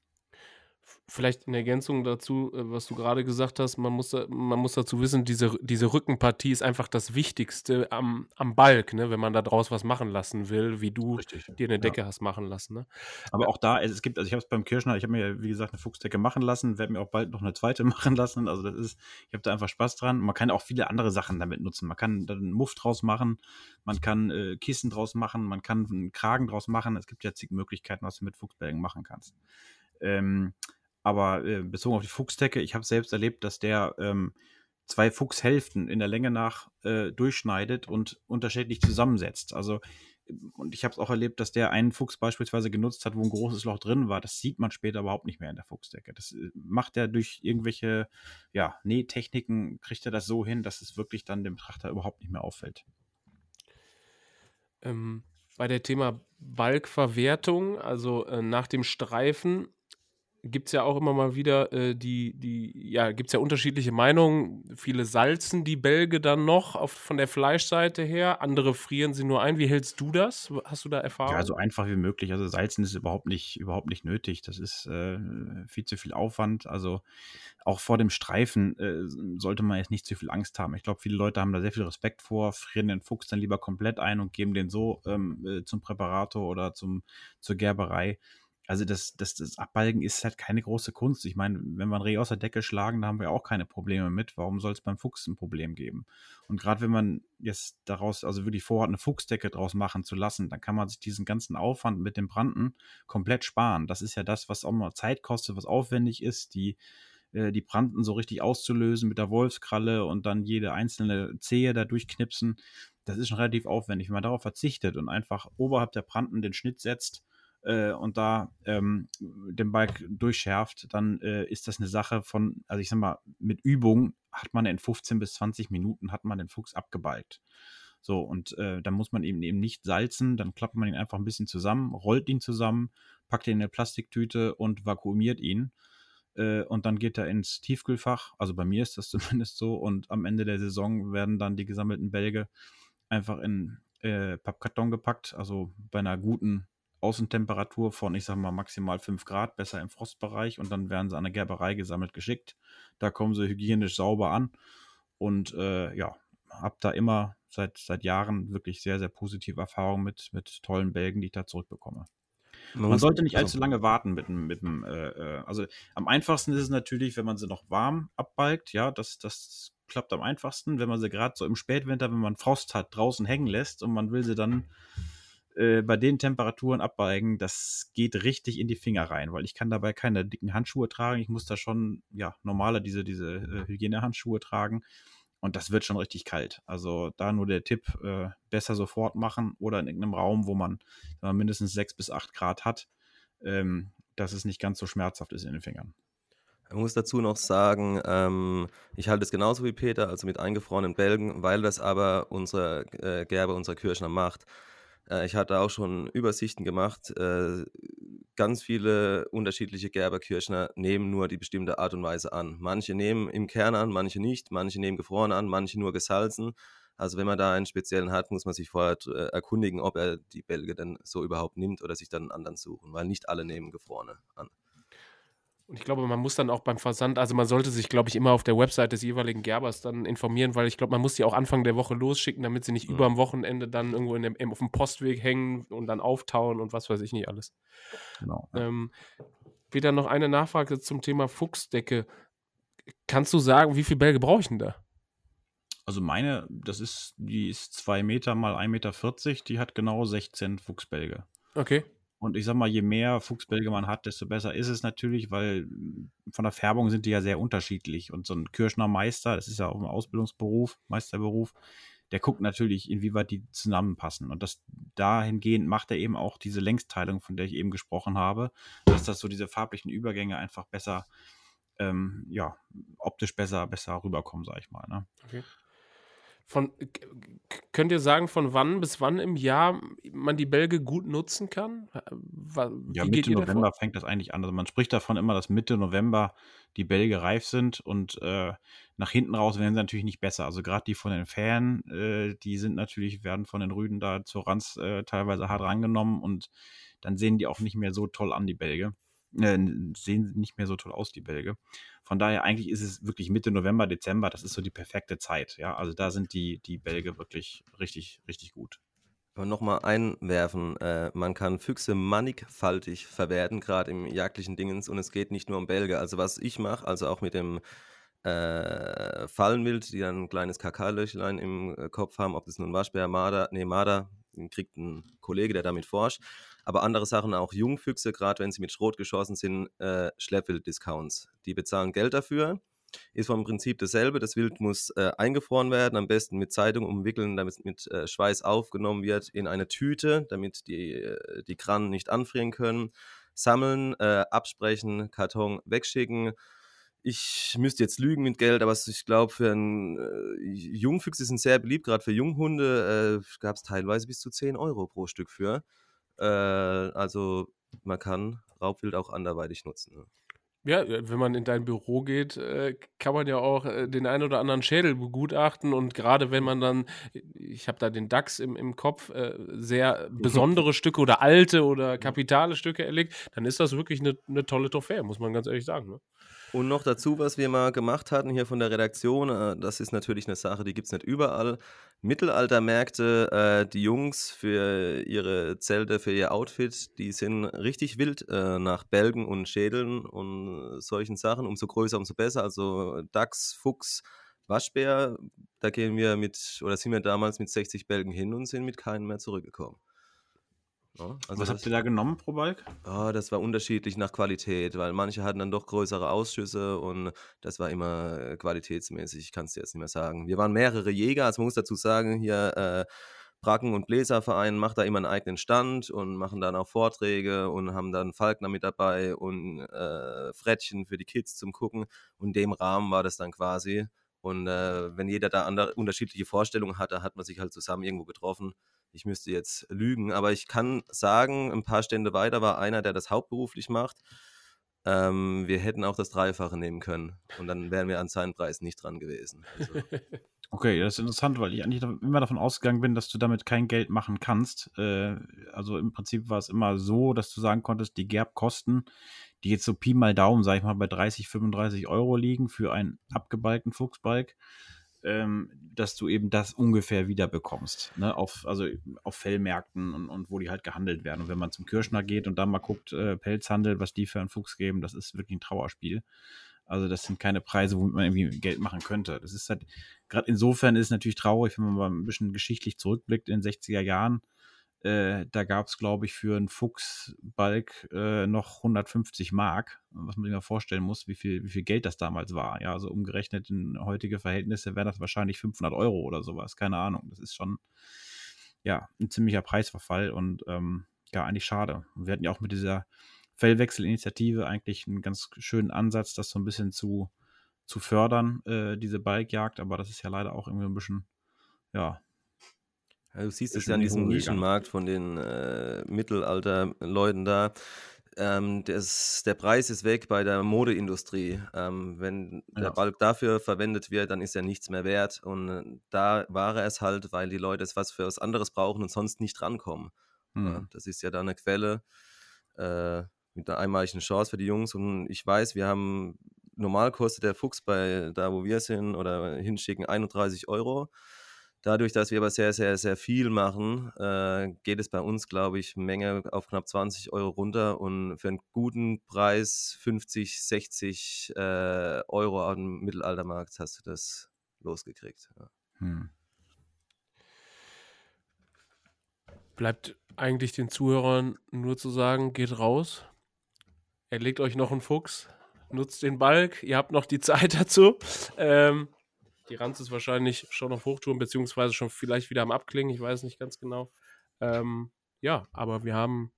Vielleicht in Ergänzung dazu, äh, was du gerade gesagt hast, man muss, man muss dazu wissen, diese, diese Rückenpartie ist einfach das Wichtigste am, am Balk, ne? wenn man da draus was machen lassen will, wie du Richtig, dir eine Decke ja. hast machen lassen. Ne? Aber auch da, es gibt, also ich habe es beim Kirschner, ich habe mir, wie gesagt, eine Fuchsdecke machen lassen, werde mir auch bald noch eine zweite machen lassen. Also das ist, ich habe da einfach Spaß dran. Man kann auch viele andere Sachen damit nutzen. Man kann da einen Muff draus machen, man kann äh, Kissen draus machen, man kann einen Kragen draus machen. Es gibt ja zig Möglichkeiten, was du mit Fuchsbälgen machen kannst. Ähm, aber äh, bezogen auf die Fuchsdecke, ich habe selbst erlebt, dass der ähm, zwei Fuchshälften in der Länge nach äh, durchschneidet und unterschiedlich zusammensetzt. Also und ich habe es auch erlebt, dass der einen Fuchs beispielsweise genutzt hat, wo ein großes Loch drin war. Das sieht man später überhaupt nicht mehr in der Fuchsdecke. Das äh, macht er durch irgendwelche ja, Nähtechniken, kriegt er das so hin, dass es wirklich dann dem Betrachter überhaupt nicht mehr auffällt. Ähm, bei der Thema Balkverwertung, also äh, nach dem Streifen, gibt es ja auch immer mal wieder äh, die, die, ja, gibt es ja unterschiedliche Meinungen. Viele salzen die Bälge dann noch auf, von der Fleischseite her, andere frieren sie nur ein. Wie hältst du das? Hast du da Erfahrung? Ja, so einfach wie möglich. Also salzen ist überhaupt nicht, überhaupt nicht nötig. Das ist äh, viel zu viel Aufwand. Also auch vor dem Streifen äh, sollte man jetzt nicht zu viel Angst haben. Ich glaube, viele Leute haben da sehr viel Respekt vor, frieren den Fuchs dann lieber komplett ein und geben den so ähm, äh, zum Präparator oder zum, zur Gerberei also das, das, das Abbalgen ist halt keine große Kunst. Ich meine, wenn wir ein Reh aus der Decke schlagen, da haben wir auch keine Probleme mit. Warum soll es beim Fuchs ein Problem geben? Und gerade wenn man jetzt daraus, also wirklich vorhat, eine Fuchsdecke draus machen zu lassen, dann kann man sich diesen ganzen Aufwand mit dem Branden komplett sparen. Das ist ja das, was auch mal Zeit kostet, was aufwendig ist, die, äh, die Branden so richtig auszulösen mit der Wolfskralle und dann jede einzelne Zehe da durchknipsen. Das ist schon relativ aufwendig. Wenn man darauf verzichtet und einfach oberhalb der Branden den Schnitt setzt, äh, und da ähm, den Balk durchschärft, dann äh, ist das eine Sache von, also ich sag mal, mit Übung hat man in 15 bis 20 Minuten hat man den Fuchs abgebalgt. So, und äh, dann muss man ihn eben nicht salzen, dann klappt man ihn einfach ein bisschen zusammen, rollt ihn zusammen, packt ihn in eine Plastiktüte und vakuumiert ihn. Äh, und dann geht er ins Tiefkühlfach. Also bei mir ist das zumindest so. Und am Ende der Saison werden dann die gesammelten Bälge einfach in äh, Pappkarton gepackt. Also bei einer guten Außentemperatur von, ich sag mal, maximal 5 Grad, besser im Frostbereich und dann werden sie an der Gerberei gesammelt geschickt. Da kommen sie hygienisch sauber an und äh, ja, habe da immer seit, seit Jahren wirklich sehr, sehr positive Erfahrungen mit, mit tollen Bälgen, die ich da zurückbekomme. Man, Man sollte nicht allzu lange warten mit dem, mit dem äh, äh, also am einfachsten ist es natürlich, wenn man sie noch warm abbalgt, ja, das, das klappt am einfachsten, wenn man sie gerade so im Spätwinter, wenn man Frost hat, draußen hängen lässt und man will sie dann äh, bei den Temperaturen abbeigen, das geht richtig in die Finger rein, weil ich kann dabei keine dicken Handschuhe tragen. Ich muss da schon, ja, normale diese, diese äh, Hygienehandschuhe tragen. Und das wird schon richtig kalt. Also da nur der Tipp, äh, besser sofort machen oder in irgendeinem Raum, wo man, man mindestens sechs bis acht Grad hat, ähm, dass es nicht ganz so schmerzhaft ist in den Fingern. Ich muss dazu noch sagen, ähm, ich halte es genauso wie Peter, also mit eingefrorenen Bälgen, weil das aber unsere äh, Gerbe, unserer Kirschner macht. Äh, ich hatte auch schon Übersichten gemacht. Äh, ganz viele unterschiedliche Gerberkirschner nehmen nur die bestimmte Art und Weise an. Manche nehmen im Kern an, manche nicht, manche nehmen gefroren an, manche nur gesalzen. Also wenn man da einen speziellen hat, muss man sich vorher äh, erkundigen, ob er die Bälge denn so überhaupt nimmt oder sich dann einen anderen suchen, weil nicht alle nehmen gefrorene an. Und ich glaube, man muss dann auch beim Versand, also man sollte sich, glaube ich, immer auf der Website des jeweiligen Gerbers dann informieren, weil ich glaube, man muss die auch Anfang der Woche losschicken, damit sie nicht mhm. über am Wochenende dann irgendwo in dem, auf dem Postweg hängen und dann auftauen und was weiß ich nicht alles. Genau. Ähm, wieder noch eine Nachfrage zum Thema Fuchsdecke. Kannst du sagen, wie viel Bälge brauche ich denn da? Also meine, das ist, die ist 2 Meter mal 1,40 Meter, die hat genau 16 Fuchsbälge. Okay. Und ich sag mal, je mehr Fuchsbälge man hat, desto besser ist es natürlich, weil hm, von der Färbung sind die ja sehr unterschiedlich. Und so ein Kirschner Meister, das ist ja auch ein Ausbildungsberuf, Meisterberuf, der guckt natürlich, inwieweit die zusammenpassen. Und das dahingehend macht er eben auch diese Längsteilung, von der ich eben gesprochen habe, dass das so diese farblichen Übergänge einfach besser, ähm, ja, optisch besser, besser rüberkommen, sag ich mal. Ne? Okay. Von, könnt ihr sagen, von wann bis wann im Jahr man die Bälge gut nutzen kann? Wie ja, Mitte November davon? fängt das eigentlich an. Also man spricht davon immer, dass Mitte November die Bälge reif sind und äh, nach hinten raus werden sie natürlich nicht besser. Also gerade die von den Fähren, äh, die sind natürlich, werden von den Rüden da zur Ranz äh, teilweise hart rangenommen und dann sehen die auch nicht mehr so toll an, die Bälge. Äh, sehen nicht mehr so toll aus, die Bälge. Von daher eigentlich ist es wirklich Mitte November, Dezember, das ist so die perfekte Zeit. Ja, also da sind die, die Bälge wirklich richtig, richtig gut. Aber nochmal einwerfen, äh, man kann Füchse mannigfaltig verwerten, gerade im jagdlichen Dingens und es geht nicht nur um Bälge. Also was ich mache, also auch mit dem äh, Fallenwild, die dann ein kleines Kakalöchlein im äh, Kopf haben, ob das nun Waschbär, Marder, nee, Marder, den kriegt ein Kollege, der damit forscht aber andere Sachen auch Jungfüchse, gerade wenn sie mit Schrot geschossen sind, äh, Schleppwild-Discounts. Die bezahlen Geld dafür. Ist vom Prinzip dasselbe. Das Wild muss äh, eingefroren werden, am besten mit Zeitung umwickeln, damit es mit äh, Schweiß aufgenommen wird in eine Tüte, damit die, äh, die Kranen nicht anfrieren können. Sammeln, äh, absprechen, Karton wegschicken ich müsste jetzt lügen mit Geld, aber ich glaube, für einen äh, Jungfüchse sind sehr beliebt, gerade für Junghunde äh, gab es teilweise bis zu 10 Euro pro Stück für. Äh, also man kann Raubwild auch anderweitig nutzen. Ne? Ja, äh, wenn man in dein Büro geht, äh, kann man ja auch den einen oder anderen Schädel begutachten und gerade wenn man dann, ich habe da den DAX im, im Kopf, sehr besondere Stücke oder alte oder kapitale Stücke erlegt, dann ist das wirklich eine, eine tolle Trophäe, muss man ganz ehrlich sagen. Ne? Und noch dazu, was wir mal gemacht hatten hier von der Redaktion, äh, das ist natürlich eine Sache, die gibt es nicht überall. Mittelaltermärkte, äh, die Jungs für ihre Zelte, für ihr Outfit, die sind richtig wild äh, nach Bälgen und Schädeln und solchen Sachen. Umso größer, umso besser. Also Dachs, Fuchs, Waschbär, da gehen wir mit, oder sind wir damals mit 60 Bälgen hin und sind mit keinem mehr zurückgekommen. Ja, also Was habt ihr da genommen pro Balk? Oh, das war unterschiedlich nach Qualität, weil manche hatten dann doch größere Ausschüsse und das war immer äh, qualitätsmäßig. Ich kann es dir jetzt nicht mehr sagen. Wir waren mehrere Jäger, also man muss dazu sagen, hier äh, Bracken- und Bläserverein macht da immer einen eigenen Stand und machen dann auch Vorträge und haben dann Falkner mit dabei und äh, Frettchen für die Kids zum Gucken. Und in dem Rahmen war das dann quasi. Und äh, wenn jeder da andere, unterschiedliche Vorstellungen hatte, hat man sich halt zusammen irgendwo getroffen ich müsste jetzt lügen, aber ich kann sagen, ein paar Stände weiter war einer, der das hauptberuflich macht. Ähm, wir hätten auch das Dreifache nehmen können und dann wären wir an seinen Preis nicht dran gewesen. Also. Okay, das ist interessant, weil ich eigentlich immer davon ausgegangen bin, dass du damit kein Geld machen kannst. Äh, also im Prinzip war es immer so, dass du sagen konntest, die Gerbkosten, die jetzt so Pi mal Daumen, sag ich mal, bei 30, 35 Euro liegen für einen abgebalgten Fuchsbalg, ähm, dass du eben das ungefähr wieder bekommst. Ne? Auf, also auf Fellmärkten und, und wo die halt gehandelt werden. Und wenn man zum Kirschner geht und dann mal guckt, äh, Pelzhandel, was die für einen Fuchs geben, das ist wirklich ein Trauerspiel. Also das sind keine Preise, womit man irgendwie Geld machen könnte. Das ist halt, gerade insofern ist es natürlich traurig, wenn man mal ein bisschen geschichtlich zurückblickt in den 60er Jahren äh, da gab es, glaube ich, für einen Fuchsbalk äh, noch 150 Mark, was man sich mal vorstellen muss, wie viel, wie viel Geld das damals war. Ja, also umgerechnet in heutige Verhältnisse wären das wahrscheinlich 500 Euro oder sowas, keine Ahnung. Das ist schon, ja, ein ziemlicher Preisverfall und ähm, ja, eigentlich schade. Wir hatten ja auch mit dieser Fellwechselinitiative eigentlich einen ganz schönen Ansatz, das so ein bisschen zu, zu fördern, äh, diese Balkjagd, aber das ist ja leider auch irgendwie ein bisschen, ja, ja, du siehst es ja an diesem Nischenmarkt von den äh, Mittelalter-Leuten da. Ähm, das, der Preis ist weg bei der Modeindustrie. Ähm, wenn der Balk dafür verwendet wird, dann ist er nichts mehr wert. Und äh, da war er es halt, weil die Leute es was für was anderes brauchen und sonst nicht rankommen. Mhm. Ja, das ist ja da eine Quelle äh, mit einer einmaligen Chance für die Jungs. Und ich weiß, wir haben normal kostet der Fuchs bei da, wo wir sind oder hinschicken 31 Euro. Dadurch, dass wir aber sehr, sehr, sehr viel machen, äh, geht es bei uns, glaube ich, Menge auf knapp 20 Euro runter und für einen guten Preis 50, 60 äh, Euro am Mittelaltermarkt hast du das losgekriegt. Ja. Hm. Bleibt eigentlich den Zuhörern nur zu sagen, geht raus, erlegt euch noch einen Fuchs, nutzt den Balk, ihr habt noch die Zeit dazu. Ähm, die Ranz ist wahrscheinlich schon auf Hochtouren, beziehungsweise schon vielleicht wieder am Abklingen, ich weiß nicht ganz genau. Ähm, ja, aber wir haben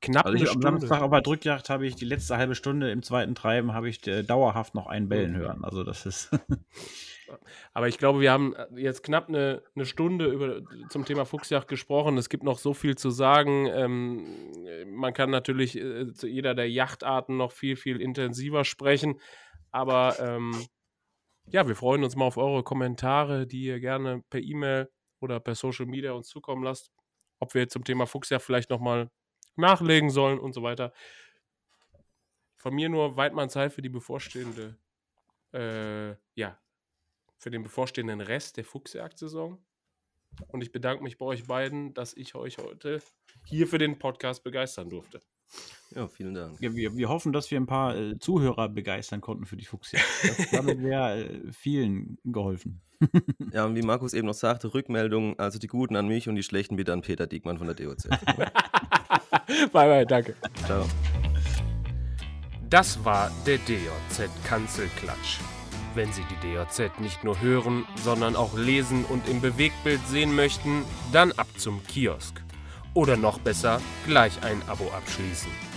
knapp also ich, Am Samstag auf der Drückjagd habe ich die letzte halbe Stunde im zweiten Treiben habe ich äh, dauerhaft noch einen Bellen hören. Also das ist. aber ich glaube, wir haben äh, jetzt knapp eine, eine Stunde über, zum Thema Fuchsjagd gesprochen. Es gibt noch so viel zu sagen. Ähm, man kann natürlich äh, zu jeder der Yachtarten noch viel, viel intensiver sprechen. Aber ähm, ja, wir freuen uns mal auf eure Kommentare, die ihr gerne per E-Mail oder per Social Media uns zukommen lasst. Ob wir zum Thema Fuchsjahr vielleicht nochmal nachlegen sollen und so weiter. Von mir nur Weidmanns für die bevorstehende, äh, ja, für den bevorstehenden Rest der Fuchsjagd-Saison. Und ich bedanke mich bei euch beiden, dass ich euch heute hier für den Podcast begeistern durfte. Ja, vielen Dank. Ja, wir, wir hoffen, dass wir ein paar äh, Zuhörer begeistern konnten für die Fuchsjagd. Das, damit wäre äh, vielen geholfen. ja, und wie Markus eben noch sagte, Rückmeldungen, also die guten an mich und die schlechten bitte an Peter Diekmann von der DOZ. bye, bye, danke. Ciao. Das war der DOZ Kanzelklatsch. Wenn Sie die DOZ nicht nur hören, sondern auch lesen und im Bewegtbild sehen möchten, dann ab zum Kiosk. Oder noch besser, gleich ein Abo abschließen.